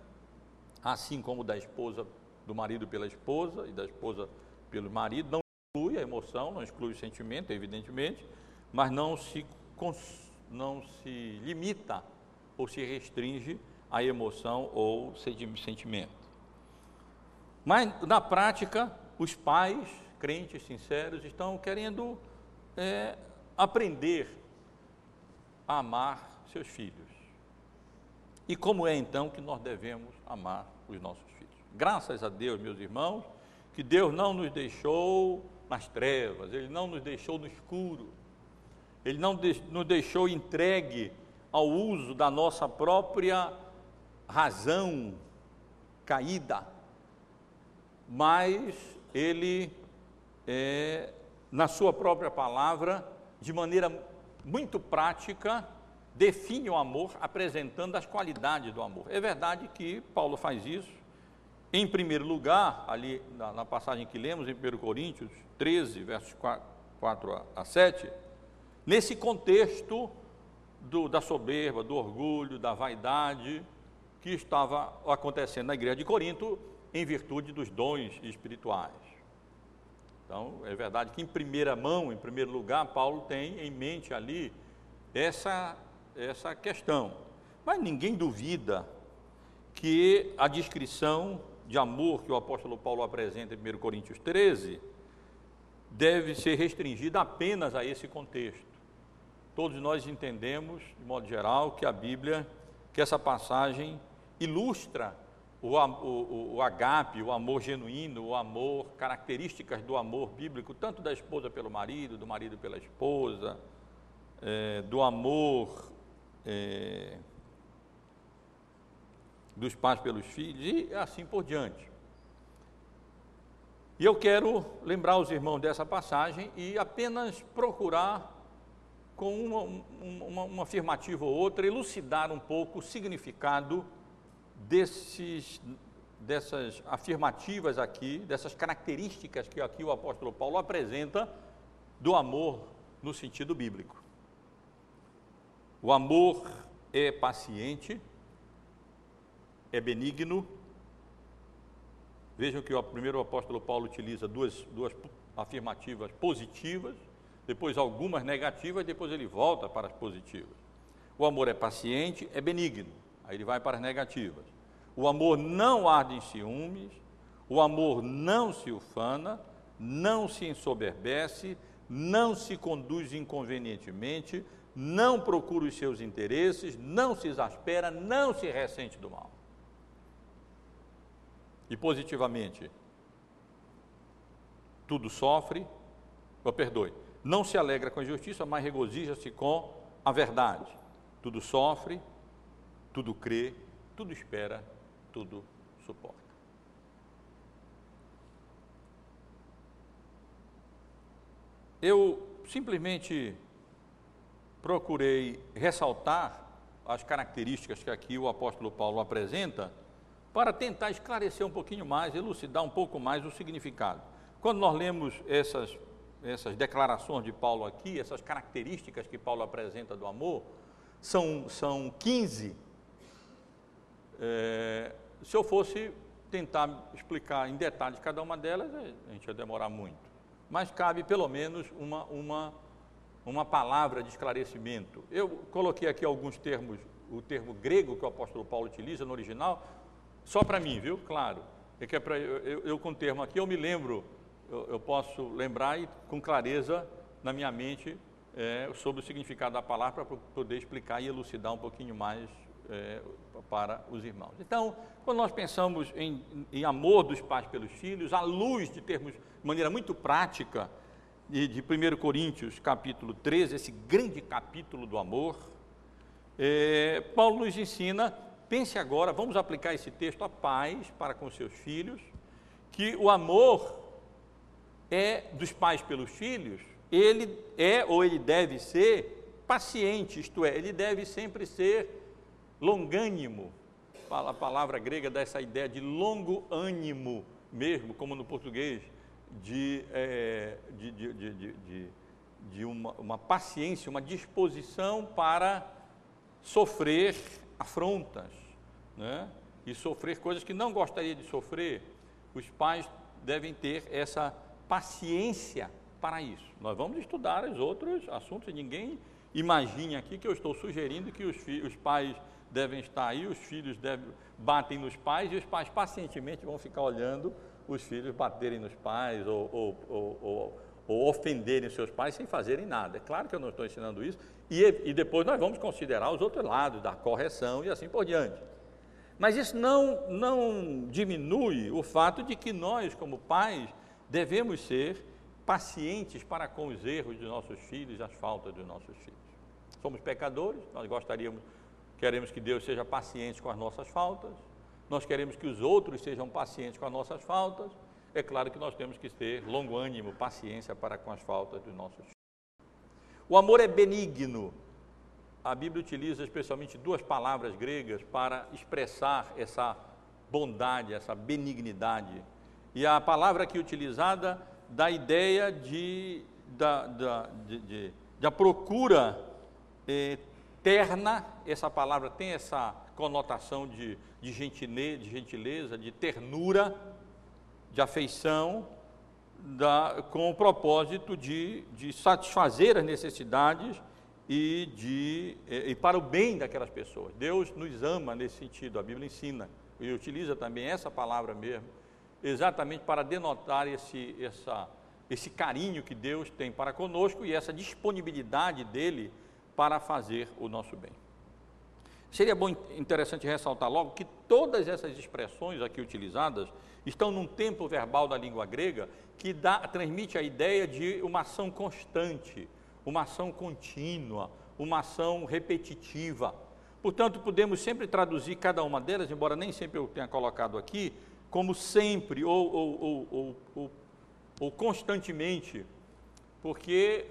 assim como da esposa, do marido pela esposa e da esposa pelo marido. Não exclui a emoção, não exclui o sentimento, evidentemente, mas não se, não se limita ou se restringe à emoção ou sentimento. Mas na prática, os pais, crentes sinceros, estão querendo é, aprender a amar seus filhos. E como é então que nós devemos amar os nossos filhos? Graças a Deus, meus irmãos, que Deus não nos deixou nas trevas, Ele não nos deixou no escuro, Ele não nos deixou entregue ao uso da nossa própria razão caída, mas Ele, é, na Sua própria palavra, de maneira muito prática, define o amor apresentando as qualidades do amor. É verdade que Paulo faz isso, em primeiro lugar, ali na, na passagem que lemos em 1 Coríntios 13, versos 4, 4 a 7, nesse contexto do, da soberba, do orgulho, da vaidade que estava acontecendo na igreja de Corinto em virtude dos dons espirituais. Então, é verdade que em primeira mão, em primeiro lugar, Paulo tem em mente ali essa, essa questão. Mas ninguém duvida que a descrição de amor que o apóstolo Paulo apresenta em 1 Coríntios 13 deve ser restringida apenas a esse contexto. Todos nós entendemos, de modo geral, que a Bíblia, que essa passagem ilustra o, o, o agape, o amor genuíno, o amor, características do amor bíblico, tanto da esposa pelo marido, do marido pela esposa, é, do amor é, dos pais pelos filhos e assim por diante. E eu quero lembrar os irmãos dessa passagem e apenas procurar, com uma, uma, uma afirmativa ou outra, elucidar um pouco o significado desses, dessas afirmativas aqui, dessas características que aqui o apóstolo Paulo apresenta do amor no sentido bíblico. O amor é paciente, é benigno. Vejam que o primeiro apóstolo Paulo utiliza duas, duas afirmativas positivas, depois algumas negativas, depois ele volta para as positivas. O amor é paciente, é benigno. Aí ele vai para as negativas. O amor não arde em ciúmes, o amor não se ufana, não se ensoberbece, não se conduz inconvenientemente, não procura os seus interesses, não se exaspera, não se ressente do mal. E positivamente, tudo sofre, oh, perdoe, não se alegra com a justiça, mas regozija-se com a verdade. Tudo sofre, tudo crê, tudo espera, tudo suporta. Eu simplesmente procurei ressaltar as características que aqui o apóstolo Paulo apresenta para tentar esclarecer um pouquinho mais, elucidar um pouco mais o significado. Quando nós lemos essas, essas declarações de Paulo aqui, essas características que Paulo apresenta do amor, são, são 15. É, se eu fosse tentar explicar em detalhes cada uma delas, a gente ia demorar muito mas cabe pelo menos uma, uma, uma palavra de esclarecimento. Eu coloquei aqui alguns termos, o termo grego que o apóstolo Paulo utiliza no original, só para mim, viu? Claro. É que é pra, eu, eu, com o termo aqui, eu me lembro, eu, eu, posso lembrar e com clareza na minha mente é, sobre o significado da palavra para poder explicar e elucidar um pouquinho mais é, para os irmãos. Então, quando nós pensamos em, em, amor dos pais pelos filhos, à luz de termos, de maneira muito prática, de, de 1 Coríntios capítulo 13, esse grande capítulo do amor, é, Paulo nos ensina, pense agora, vamos aplicar esse texto a pais para com seus filhos, que o amor é dos pais pelos filhos, ele é ou ele deve ser paciente, isto é, ele deve sempre ser longânimo. A palavra grega dá essa ideia de longo ânimo, mesmo, como no português, de, é, de, de, de, de, uma, uma paciência, uma disposição para sofrer afrontas, né? e sofrer coisas que não gostaria de sofrer. Os pais devem ter essa paciência para isso. Nós vamos estudar os outros assuntos, e ninguém imagine aqui que eu estou sugerindo que os, os pais devem estar aí, os filhos devem, batem nos pais e os pais pacientemente vão ficar olhando os filhos baterem nos pais ou, ou, ou, ou ofenderem seus pais sem fazerem nada. É claro que eu não estou ensinando isso e, e depois nós vamos considerar os outros lados da correção e assim por diante. Mas isso não, não diminui o fato de que nós, como pais, devemos ser pacientes para com os erros dos nossos filhos, as faltas dos nossos filhos. Somos pecadores, nós gostaríamos Queremos que Deus seja paciente com as nossas faltas, nós queremos que os outros sejam pacientes com as nossas faltas. É claro que nós temos que ter longo ânimo, paciência para com as faltas dos nossos filhos. O amor é benigno. A Bíblia utiliza especialmente duas palavras gregas para expressar essa bondade, essa benignidade. E a palavra aqui utilizada dá a ideia de, da, da, de, de, de a procura eh, terna, essa palavra tem essa conotação de, de, gentileza, de gentileza, de ternura, de afeição, da, com o propósito de, de satisfazer as necessidades e, de, e, e para o bem daquelas pessoas. Deus nos ama nesse sentido, a Bíblia ensina e utiliza também essa palavra mesmo, exatamente para denotar esse, essa, esse carinho que Deus tem para conosco e essa disponibilidade dele para fazer o nosso bem. Seria bom, interessante ressaltar logo que todas essas expressões aqui utilizadas estão num tempo verbal da língua grega que dá, transmite a ideia de uma ação constante, uma ação contínua, uma ação repetitiva. Portanto, podemos sempre traduzir cada uma delas, embora nem sempre eu tenha colocado aqui, como sempre, ou, ou, ou, ou constantemente, porque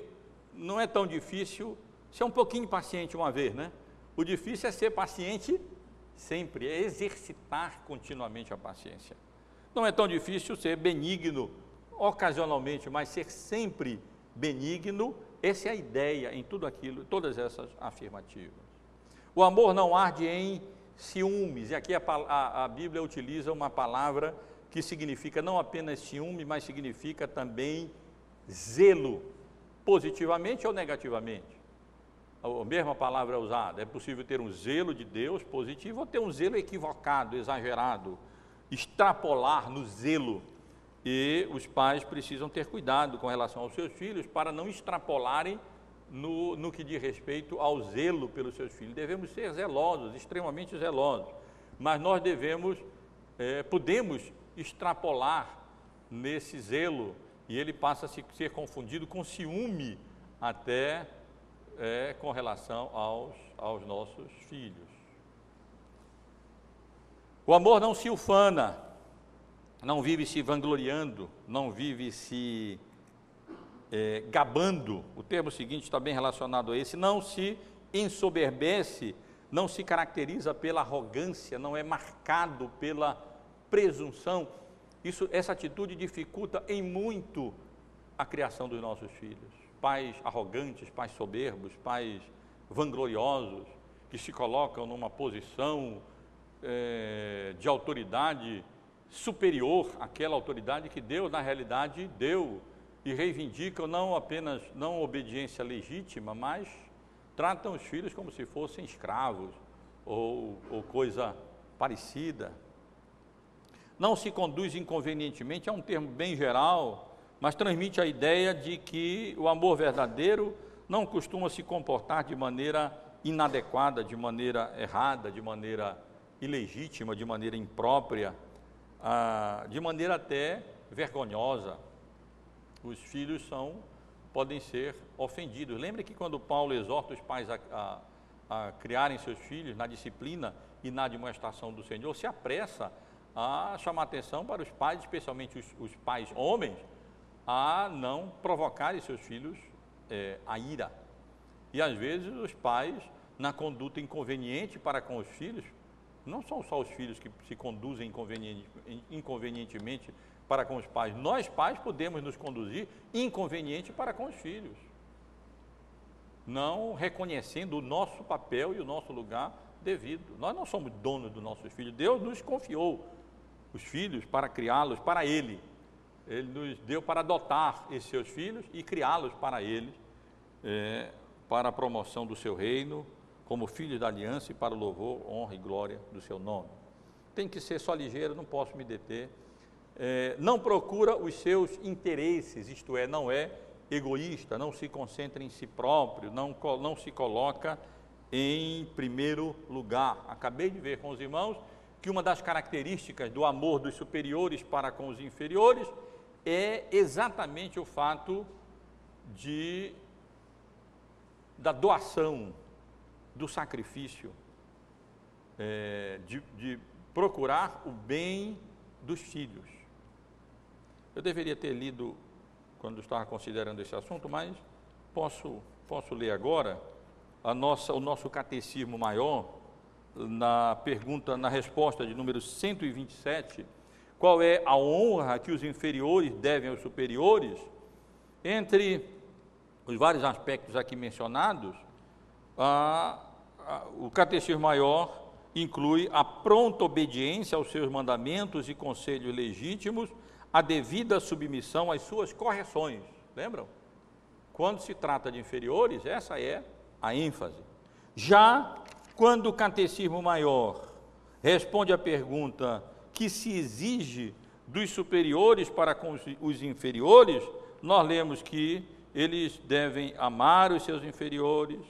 não é tão difícil ser um pouquinho paciente uma vez, né? O difícil é ser paciente sempre, é exercitar continuamente a paciência. Não é tão difícil ser benigno ocasionalmente, mas ser sempre benigno, essa é a ideia em tudo aquilo, todas essas afirmativas. O amor não arde em ciúmes, e aqui a, a, a Bíblia utiliza uma palavra que significa não apenas ciúme, mas significa também zelo, positivamente ou negativamente. A mesma palavra é usada. É possível ter um zelo de Deus positivo ou ter um zelo equivocado, exagerado, extrapolar no zelo. E os pais precisam ter cuidado com relação aos seus filhos para não extrapolarem no, no que diz respeito ao zelo pelos seus filhos. Devemos ser zelosos, extremamente zelosos, mas nós devemos, é, podemos extrapolar nesse zelo e ele passa a se, ser confundido com ciúme até é, com relação aos, aos nossos filhos. O amor não se ufana, não vive se vangloriando, não vive se é, gabando. O termo seguinte está bem relacionado a esse. Não se ensoberbece, não se caracteriza pela arrogância, não é marcado pela presunção. Isso, essa atitude dificulta em muito a criação dos nossos filhos pais arrogantes, pais soberbos, pais vangloriosos, que se colocam numa posição é, de autoridade superior àquela autoridade que Deus, na realidade, deu e reivindicam não apenas não obediência legítima, mas tratam os filhos como se fossem escravos ou, ou coisa parecida. Não se conduz inconvenientemente, é um termo bem geral, mas transmite a ideia de que o amor verdadeiro não costuma se comportar de maneira inadequada, de maneira errada, de maneira ilegítima, de maneira imprópria, ah, de maneira até vergonhosa. Os filhos são podem ser ofendidos. Lembre que quando Paulo exorta os pais a, a, a criarem seus filhos na disciplina e na demonstração do Senhor, se apressa a chamar atenção para os pais, especialmente os, os pais homens, a não provocarem seus filhos é, a ira. E às vezes os pais, na conduta inconveniente para com os filhos, não são só os filhos que se conduzem inconveniente, inconvenientemente para com os pais, nós pais podemos nos conduzir inconveniente para com os filhos, não reconhecendo o nosso papel e o nosso lugar devido. Nós não somos donos dos nossos filhos, Deus nos confiou os filhos para criá-los para Ele. Ele nos deu para adotar esses seus filhos e criá-los para Ele, é, para a promoção do seu reino, como filhos da aliança e para o louvor, honra e glória do seu nome. Tem que ser só ligeiro, não posso me deter. É, não procura os seus interesses, isto é, não é egoísta, não se concentra em si próprio, não, não se coloca em primeiro lugar. Acabei de ver com os irmãos que uma das características do amor dos superiores para com os inferiores é exatamente o fato de da doação, do sacrifício, é, de, de procurar o bem dos filhos. Eu deveria ter lido quando estava considerando esse assunto, mas posso, posso ler agora a nossa, o nosso catecismo maior, na pergunta, na resposta de número 127, qual é a honra que os inferiores devem aos superiores, entre os vários aspectos aqui mencionados, o Catecismo Maior inclui a pronta obediência aos seus mandamentos e conselhos legítimos, a devida submissão às suas correções. Lembram? Quando se trata de inferiores, essa é a ênfase. Já quando o Catecismo Maior responde à pergunta que se exige dos superiores para com os inferiores, nós lemos que eles devem amar os seus inferiores,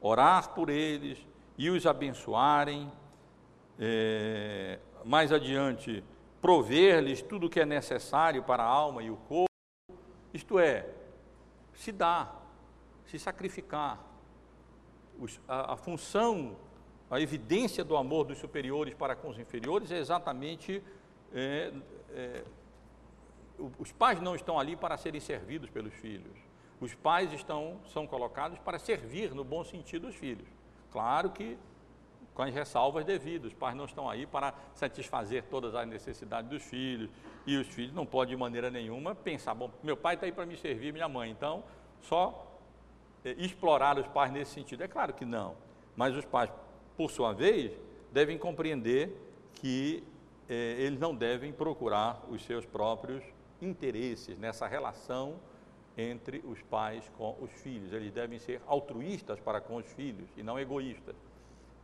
orar por eles e os abençoarem. É, mais adiante, prover-lhes tudo o que é necessário para a alma e o corpo, isto é, se dar, se sacrificar. a, a função a evidência do amor dos superiores para com os inferiores é exatamente é, é, os pais não estão ali para serem servidos pelos filhos. Os pais estão, são colocados para servir no bom sentido os filhos. Claro que com as ressalvas devidas. Os pais não estão aí para satisfazer todas as necessidades dos filhos. E os filhos não podem, de maneira nenhuma, pensar: bom, meu pai está aí para me servir, minha mãe. Então, só é, explorar os pais nesse sentido. É claro que não. Mas os pais, por sua vez, devem compreender que é, eles não devem procurar os seus próprios interesses nessa relação entre os pais com os filhos. Eles devem ser altruístas para com os filhos e não egoístas.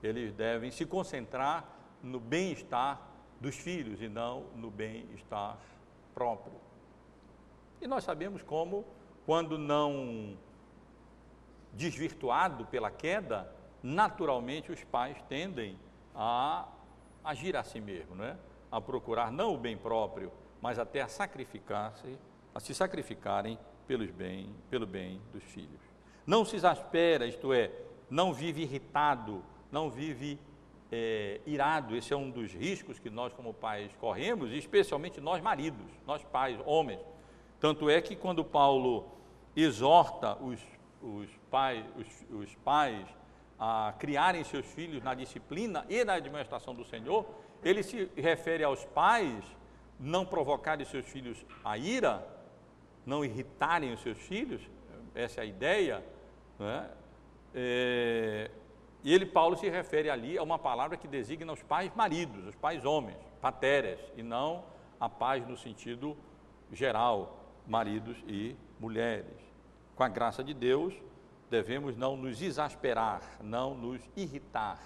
Eles devem se concentrar no bem-estar dos filhos e não no bem-estar próprio. E nós sabemos como, quando não desvirtuado pela queda, naturalmente os pais tendem a agir a si mesmo, não é? a procurar não o bem próprio, mas até a sacrificar-se, a se sacrificarem pelos bem, pelo bem dos filhos. Não se exaspera, isto é, não vive irritado, não vive é, irado. Esse é um dos riscos que nós, como pais, corremos, especialmente nós, maridos, nós pais, homens. Tanto é que quando Paulo exorta os, os, pais, os, os pais a criarem seus filhos na disciplina e na administração do Senhor, ele se refere aos pais não provocarem seus filhos a ira, não irritarem os seus filhos, essa é a ideia, é? É, e ele, Paulo, se refere ali a uma palavra que designa os pais maridos, os pais homens, pateras, e não a pais no sentido geral, maridos e mulheres. Com a graça de Deus, devemos não nos exasperar, não nos irritar,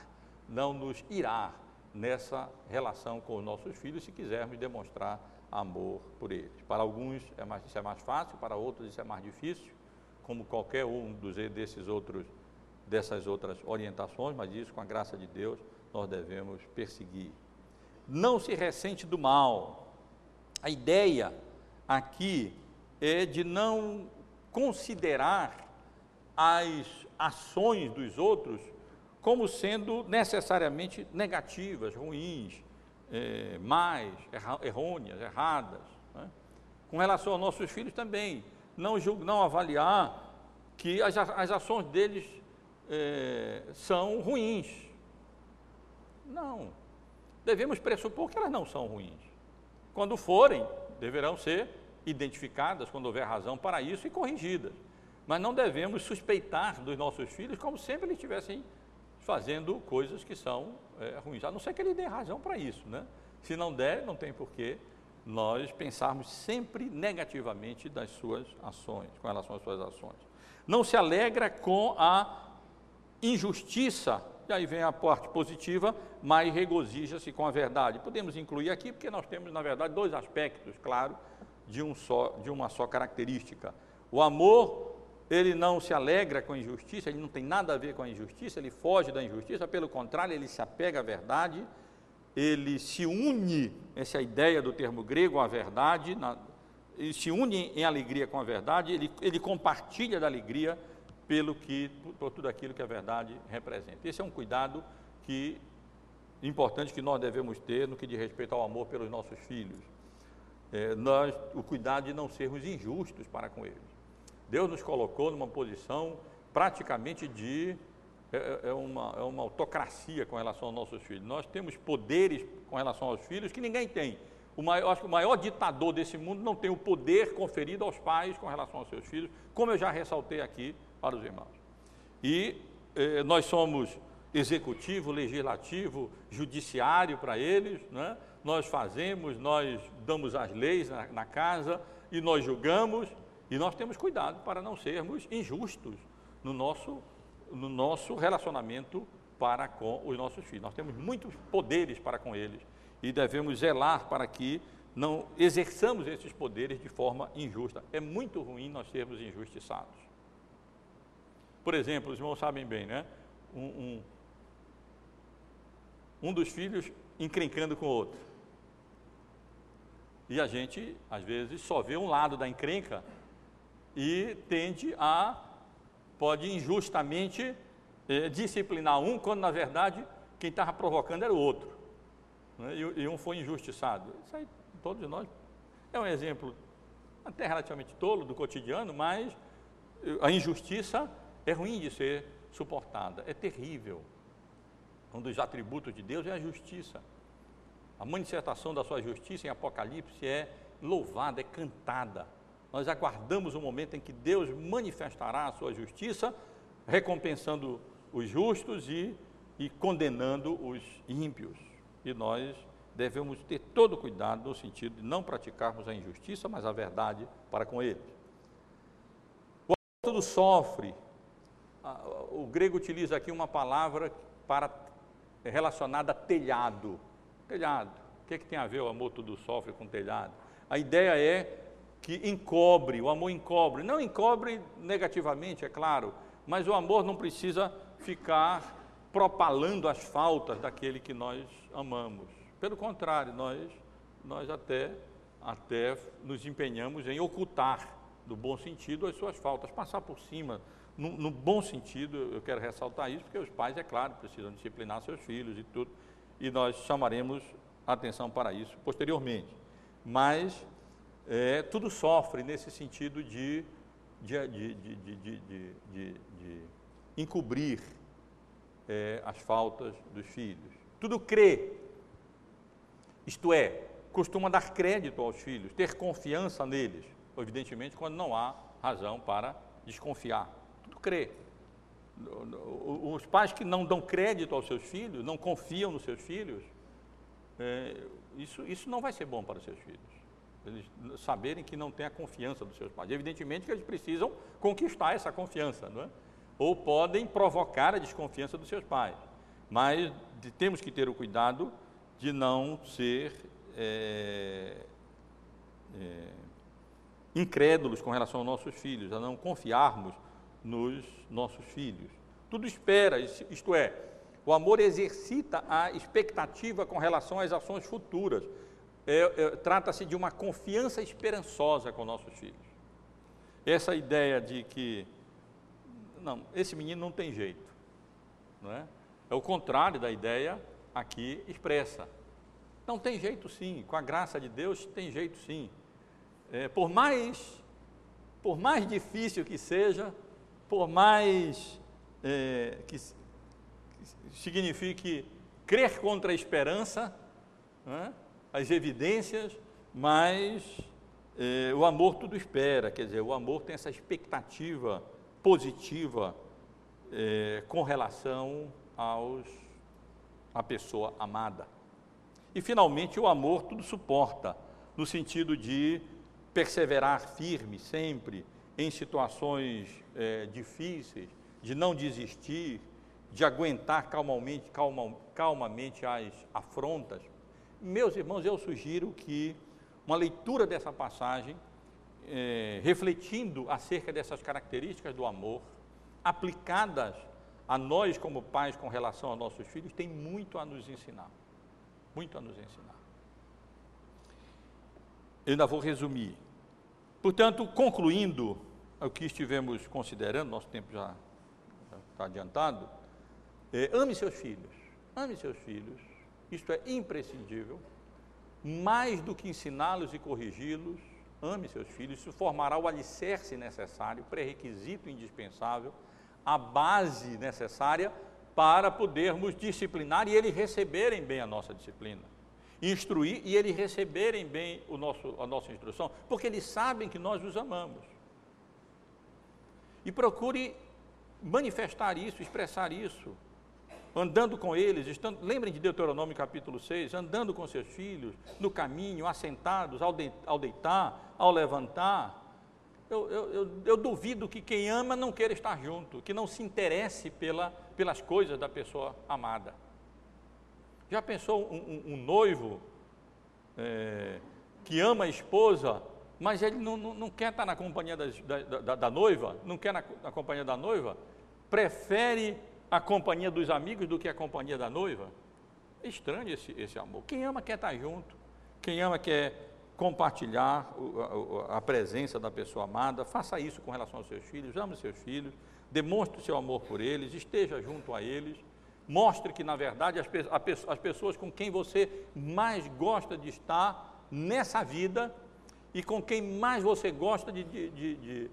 não nos irar nessa relação com os nossos filhos, se quisermos demonstrar amor por eles. Para alguns é mais, isso é mais fácil, para outros isso é mais difícil, como qualquer um dos, desses outros, dessas outras orientações, mas isso, com a graça de Deus, nós devemos perseguir. Não se ressente do mal. A ideia aqui é de não considerar as ações dos outros como sendo necessariamente negativas, ruins, é, mais, errôneas, erradas. Né? Com relação aos nossos filhos também, não, julgo, não avaliar que as, as ações deles é, são ruins. Não. Devemos pressupor que elas não são ruins. Quando forem, deverão ser identificadas, quando houver razão para isso, e corrigidas. Mas não devemos suspeitar dos nossos filhos como sempre eles tivessem fazendo coisas que são é, ruins, a não ser que ele dê razão para isso, né? Se não der, não tem porquê nós pensarmos sempre negativamente das suas ações, com relação às suas ações. Não se alegra com a injustiça, e aí vem a parte positiva, mas regozija-se com a verdade. Podemos incluir aqui, porque nós temos, na verdade, dois aspectos, claro, de, um só, de uma só característica. O amor ele não se alegra com a injustiça, ele não tem nada a ver com a injustiça, ele foge da injustiça, pelo contrário, ele se apega à verdade, ele se une, essa é a ideia do termo grego, à verdade, na, ele se une em alegria com a verdade, ele, ele compartilha da alegria pelo que, por tudo aquilo que a verdade representa. Esse é um cuidado que importante que nós devemos ter no que diz respeito ao amor pelos nossos filhos. É, nós, o cuidado de não sermos injustos para com eles. Deus nos colocou numa posição praticamente de é, é, é, uma, é uma autocracia com relação aos nossos filhos. Nós temos poderes com relação aos filhos que ninguém tem. O maior, acho que o maior ditador desse mundo não tem o poder conferido aos pais com relação aos seus filhos, como eu já ressaltei aqui para os irmãos. E eh, nós somos executivo, legislativo, judiciário para eles, né? nós fazemos, nós damos as leis na, na casa e nós julgamos, e nós temos cuidado para não sermos injustos no nosso, no nosso relacionamento para com os nossos filhos. Nós temos muitos poderes para com eles e devemos zelar para que não exerçamos esses poderes de forma injusta. É muito ruim nós sermos injustiçados. Por exemplo, os irmãos sabem bem, né? Um, um, um dos filhos encrencando com o outro. E a gente, às vezes, só vê um lado da encrenca e tende a, pode injustamente eh, disciplinar um, quando na verdade quem estava provocando era o outro. Né? E, e, um foi injustiçado. Isso aí, todos nós. É um exemplo até relativamente tolo do cotidiano, mas eh, a injustiça é ruim de ser suportada, é terrível. Um dos atributos de Deus é a justiça. A manifestação da sua justiça em Apocalipse é louvada, é cantada. Nós aguardamos o momento em que Deus manifestará a sua justiça, recompensando os justos e, e condenando os ímpios. E nós devemos ter todo cuidado no sentido de não praticarmos a injustiça, mas a verdade para com eles. O tudo sofre. O grego utiliza aqui uma palavra para relacionada a telhado. Telhado. O que, é que tem a ver o amor tudo sofre com telhado? A ideia é que encobre, o amor encobre. Não encobre negativamente, é claro, mas o amor não precisa ficar propalando as faltas daquele que nós amamos. Pelo contrário, nós, nós até, até nos empenhamos em ocultar, no bom sentido, as suas faltas, passar por cima. No, no bom sentido, eu quero ressaltar isso, porque os pais, é claro, precisam disciplinar seus filhos e tudo, e nós chamaremos atenção para isso posteriormente. Mas é, tudo sofre nesse sentido de, de, de, de encobrir é, as faltas dos filhos. Tudo crê, isto é, costuma dar crédito aos filhos, ter confiança neles, evidentemente quando não há razão para desconfiar. Tudo crê. Os pais que não dão crédito aos seus filhos, não confiam nos seus filhos, é, isso, isso não vai ser bom para os seus filhos. Eles saberem que não têm a confiança dos seus pais. Evidentemente que eles precisam conquistar essa confiança, não é? ou podem provocar a desconfiança dos seus pais. Mas temos que ter o cuidado de não ser é, é, incrédulos com relação aos nossos filhos, a não confiarmos nos nossos filhos. Tudo espera, isto é, o amor exercita a expectativa com relação às ações futuras. Trata-se de uma confiança esperançosa com nossos filhos. Essa ideia de que, não, esse menino não tem jeito, não é? É o contrário da ideia aqui expressa. Não tem jeito sim, com a graça de Deus tem jeito sim. É, por mais por mais difícil que seja, por mais é, que, que, signifique crer contra a esperança, é? As evidências, mas é, o amor tudo espera, quer dizer, o amor tem essa expectativa positiva é, com relação aos a pessoa amada. E finalmente o amor tudo suporta, no sentido de perseverar firme sempre em situações é, difíceis, de não desistir, de aguentar calmamente, calma, calmamente as afrontas. Meus irmãos, eu sugiro que uma leitura dessa passagem, é, refletindo acerca dessas características do amor, aplicadas a nós como pais com relação aos nossos filhos tem muito a nos ensinar. Muito a nos ensinar. Eu ainda vou resumir. Portanto, concluindo o que estivemos considerando, nosso tempo já, está adiantado, é, ame seus filhos. Ame seus filhos. Isto é imprescindível. Mais do que ensiná-los e corrigi-los, ame seus filhos. Isso formará o alicerce necessário, pré-requisito indispensável a base necessária para podermos disciplinar e eles receberem bem a nossa disciplina. Instruir e eles receberem bem o nosso, a nossa instrução, porque eles sabem que nós os amamos. E procure manifestar isso, expressar isso, andando com eles, estando, lembrem de Deuteronômio capítulo 6, andando com seus filhos, no caminho, assentados, ao, de, ao deitar, ao levantar, eu, eu, eu, duvido que quem ama não queira estar junto, que não se interesse pela, pelas coisas da pessoa amada. Já pensou um, um, um noivo é, que ama a esposa, mas ele não, não, não quer estar na companhia da, da, da noiva, não quer na, na companhia da noiva, prefere a companhia dos amigos do que a companhia da noiva? É estranho esse, esse amor. Quem ama quer estar junto, quem ama quer compartilhar a presença da pessoa amada, faça isso com relação aos seus filhos, ame seus filhos, demonstre o seu amor por eles, esteja junto a eles, mostre que, na verdade, as, as pessoas com quem você mais gosta de estar nessa vida e com quem mais você gosta de, de, de,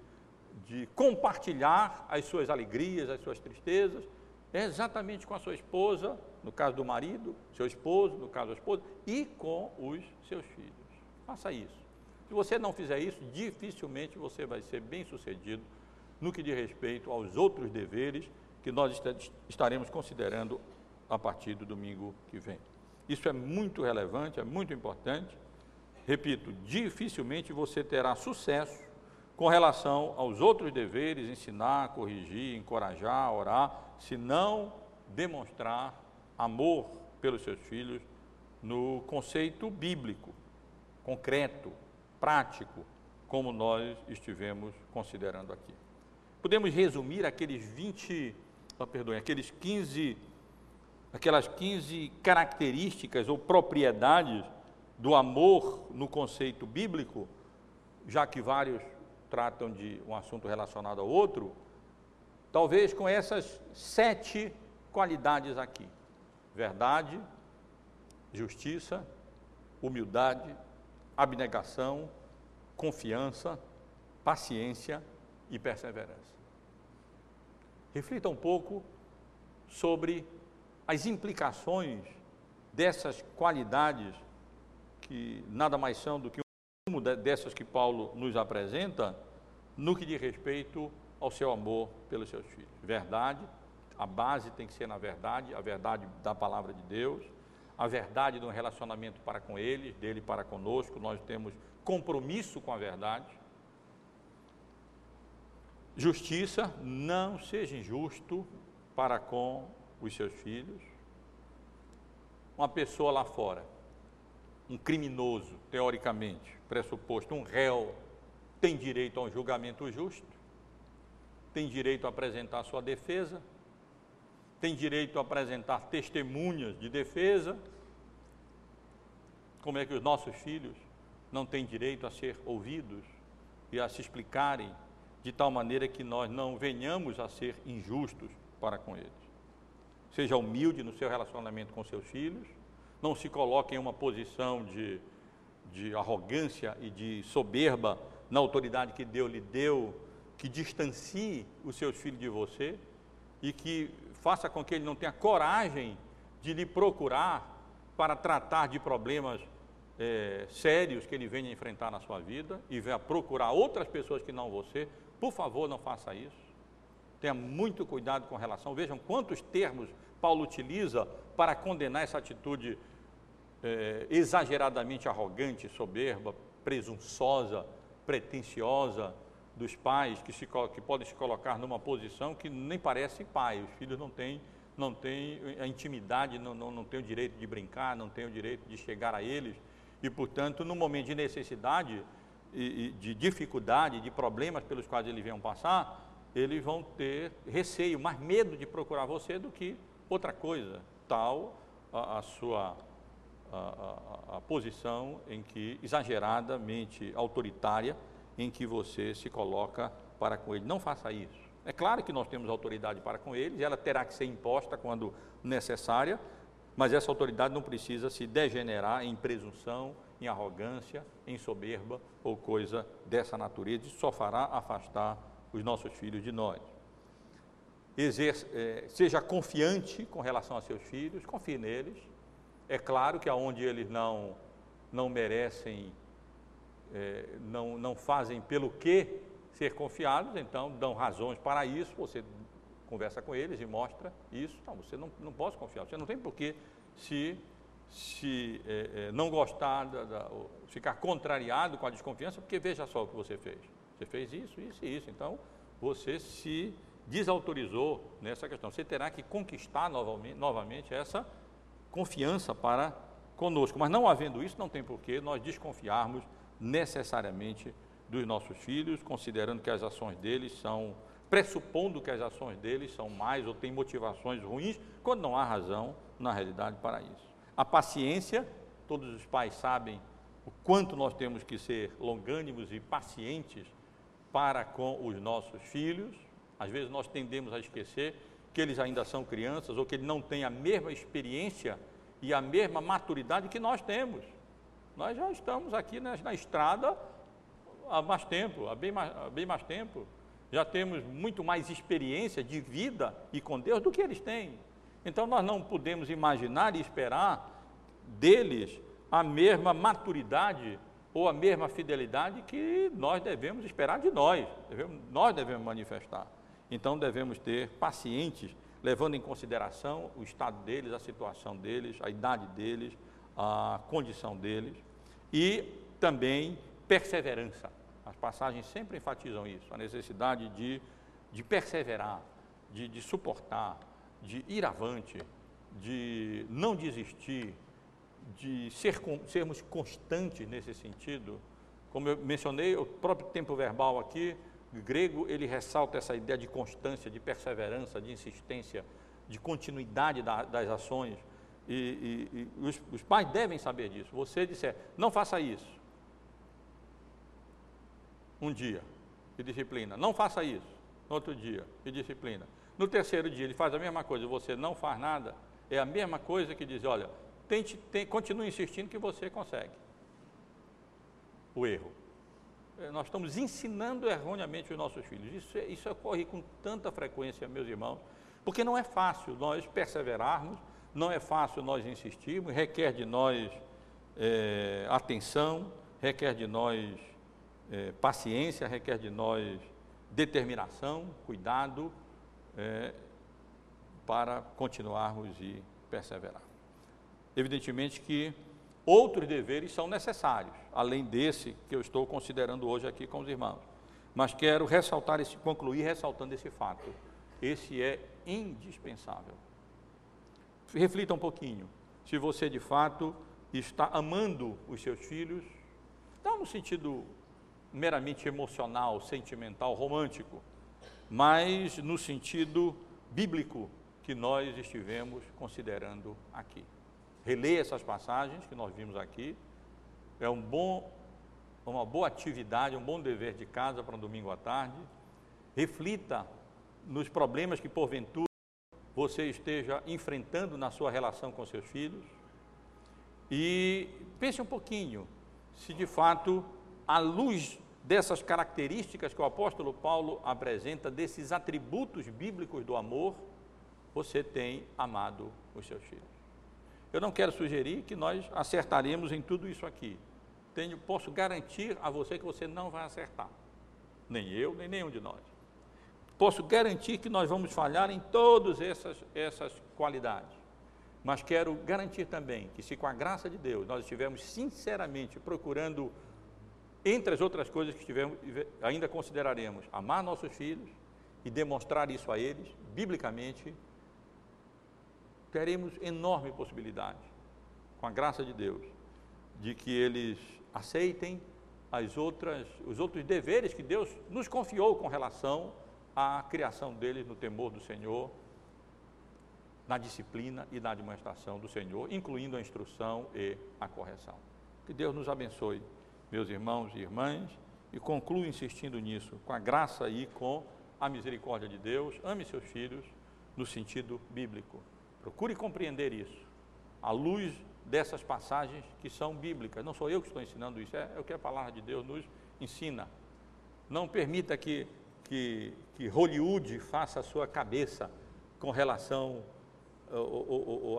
de compartilhar as suas alegrias, as suas tristezas, é exatamente com a sua esposa, no caso do marido, seu esposo, no caso da esposa, e com os seus filhos. Faça isso. Se você não fizer isso, dificilmente você vai ser bem sucedido no que diz respeito aos outros deveres que nós estaremos considerando a partir do domingo que vem. Isso é muito relevante, é muito importante. Repito, dificilmente você terá sucesso com relação aos outros deveres, ensinar, corrigir, encorajar, orar, se não demonstrar amor pelos seus filhos no conceito bíblico, concreto, prático, como nós estivemos considerando aqui. Podemos resumir aqueles 20, oh, perdoe, aqueles 15, aquelas 15 características ou propriedades do amor no conceito bíblico, já que vários tratam de um assunto relacionado ao outro, talvez com essas sete qualidades aqui: verdade, justiça, humildade, abnegação, confiança, paciência e perseverança. Reflita um pouco sobre as implicações dessas qualidades que nada mais são do que uma dessas que Paulo nos apresenta no que diz respeito ao seu amor pelos seus filhos. Verdade, a base tem que ser na verdade, a verdade da palavra de Deus, a verdade do relacionamento para com eles, dele para conosco, nós temos compromisso com a verdade. Justiça, não seja injusto para com os seus filhos. Uma pessoa lá fora, um criminoso, teoricamente, pressuposto, um réu, tem direito a um julgamento justo, tem direito a apresentar sua defesa, tem direito a apresentar testemunhas de defesa. Como é que os nossos filhos não têm direito a ser ouvidos e a se explicarem de tal maneira que nós não venhamos a ser injustos para com eles? Seja humilde no seu relacionamento com seus filhos, não se coloque em uma posição de, de arrogância e de soberba na autoridade que Deus lhe deu, que distancie os seus filhos de você e que faça com que ele não tenha coragem de lhe procurar para tratar de problemas é, sérios que ele venha enfrentar na sua vida e venha procurar outras pessoas que não você, por favor, não faça isso. Tenha muito cuidado com relação. Vejam quantos termos Paulo utiliza para condenar essa atitude é, exageradamente arrogante, soberba, presunçosa, pretensiosa, dos pais que, se, que podem se colocar numa posição que nem parece pai. Os filhos não têm, não têm a intimidade, não, não, não têm o direito de brincar, não têm o direito de chegar a eles. E, portanto, no momento de necessidade, e, e de dificuldade, de problemas pelos quais eles venham passar, eles vão ter receio, mais medo de procurar você do que outra coisa, tal a, a sua a, a, a posição em que exageradamente autoritária em que você se coloca para com ele. Não faça isso. É claro que nós temos autoridade para com eles, ela terá que ser imposta quando necessária, mas essa autoridade não precisa se degenerar em presunção, em arrogância, em soberba ou coisa dessa natureza. Isso só fará afastar os nossos filhos de nós. É, seja confiante com relação a seus filhos, confie neles. É claro que aonde eles não, não merecem é, não, não fazem pelo que ser confiados, então dão razões para isso, você conversa com eles e mostra isso. Não, você não, não pode confiar, você não tem por que se, se é, é, não gostar, da, da, ficar contrariado com a desconfiança, porque veja só o que você fez. Você fez isso, isso e isso. Então, você se desautorizou nessa questão. Você terá que conquistar novamente, novamente essa confiança para conosco. Mas não havendo isso, não tem por que nós desconfiarmos necessariamente dos nossos filhos, considerando que as ações deles são, pressupondo que as ações deles são mais ou têm motivações ruins, quando não há razão, na realidade, para isso. A paciência, todos os pais sabem o quanto nós temos que ser longânimos e pacientes para com os nossos filhos. Às vezes nós tendemos a esquecer que eles ainda são crianças ou que eles não têm a mesma experiência e a mesma maturidade que nós temos. Nós já estamos aqui na, na estrada há mais tempo, há bem mais, há bem mais tempo. Já temos muito mais experiência de vida e com Deus do que eles têm. Então nós não podemos imaginar e esperar deles a mesma maturidade ou a mesma fidelidade que nós devemos esperar de nós, devemos, nós devemos manifestar. Então devemos ter pacientes, levando em consideração o estado deles, a situação deles, a idade deles, a condição deles e também perseverança. As passagens sempre enfatizam isso, a necessidade de, de perseverar, de, de suportar, de ir avante, de não desistir, de ser, sermos constantes nesse sentido. Como eu mencionei, o próprio tempo verbal aqui, grego, ele ressalta essa ideia de constância, de perseverança, de insistência, de continuidade da, das ações. E, e, e os, os, pais devem saber disso. Você disser, não faça isso. Um dia, e disciplina. Não faça isso. No outro dia, e disciplina. No terceiro dia, ele faz a mesma coisa, você não faz nada. É a mesma coisa que diz, olha, tente, tem, continue insistindo que você consegue. O erro. É, nós estamos ensinando erroneamente os nossos filhos. Isso, é, isso ocorre com tanta frequência, meus irmãos, porque não é fácil nós perseverarmos, não é fácil nós insistirmos, requer de nós é, atenção, requer de nós é, paciência, requer de nós determinação, cuidado, é, para continuarmos e perseverar. Evidentemente que outros deveres são necessários, além desse que eu estou considerando hoje aqui com os irmãos. Mas quero ressaltar esse, concluir ressaltando esse fato. Esse é indispensável. Reflita um pouquinho. Se você de fato está amando os seus filhos, não no sentido meramente emocional, sentimental, romântico, mas no sentido bíblico que nós estivemos considerando aqui releia essas passagens que nós vimos aqui. É um bom, uma boa atividade, um bom dever de casa para um domingo à tarde. Reflita nos problemas que porventura você esteja enfrentando na sua relação com seus filhos. E pense um pouquinho se de fato, à luz dessas características que o apóstolo Paulo apresenta, desses atributos bíblicos do amor, você tem amado os seus filhos. Eu não quero sugerir que nós acertaremos em tudo isso aqui. Tenho, posso garantir a você que você não vai acertar. Nem eu, nem nenhum de nós. Posso garantir que nós vamos falhar em todas essas, essas qualidades. Mas quero garantir também que, se com a graça de Deus nós estivermos sinceramente procurando, entre as outras coisas que estivermos, ainda consideraremos, amar nossos filhos e demonstrar isso a eles, biblicamente, teremos enorme possibilidade, com a graça de Deus, de que eles aceitem as outras, os outros deveres que Deus nos confiou com relação à criação deles no temor do Senhor, na disciplina e na demonstração do Senhor, incluindo a instrução e a correção. Que Deus nos abençoe, meus irmãos e irmãs, e concluo insistindo nisso, com a graça e com a misericórdia de Deus, ame seus filhos no sentido bíblico. Procure compreender isso, à luz dessas passagens que são bíblicas. Não sou eu que estou ensinando isso, é, é o que a palavra de Deus nos ensina. Não permita que, que, que Hollywood faça a sua cabeça com relação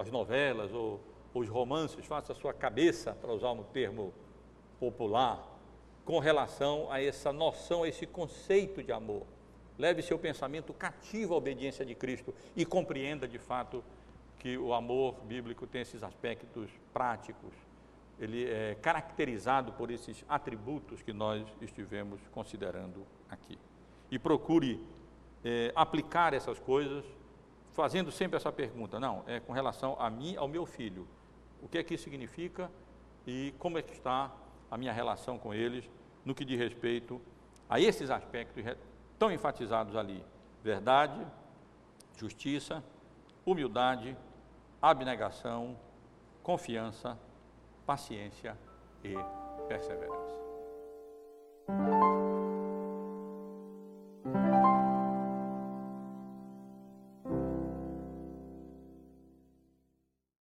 às novelas ou os romances, faça a sua cabeça, para usar um termo popular, com relação a essa noção, a esse conceito de amor. Leve seu pensamento cativo à obediência de Cristo e compreenda de fato que o amor bíblico tem esses aspectos práticos, ele é caracterizado por esses atributos que nós estivemos considerando aqui. E procure é, aplicar essas coisas, fazendo sempre essa pergunta: não, é com relação a mim, ao meu filho. O que é que isso significa e como é que está a minha relação com eles no que diz respeito a esses aspectos tão enfatizados ali: verdade, justiça, humildade, abnegação, confiança, paciência e perseverança.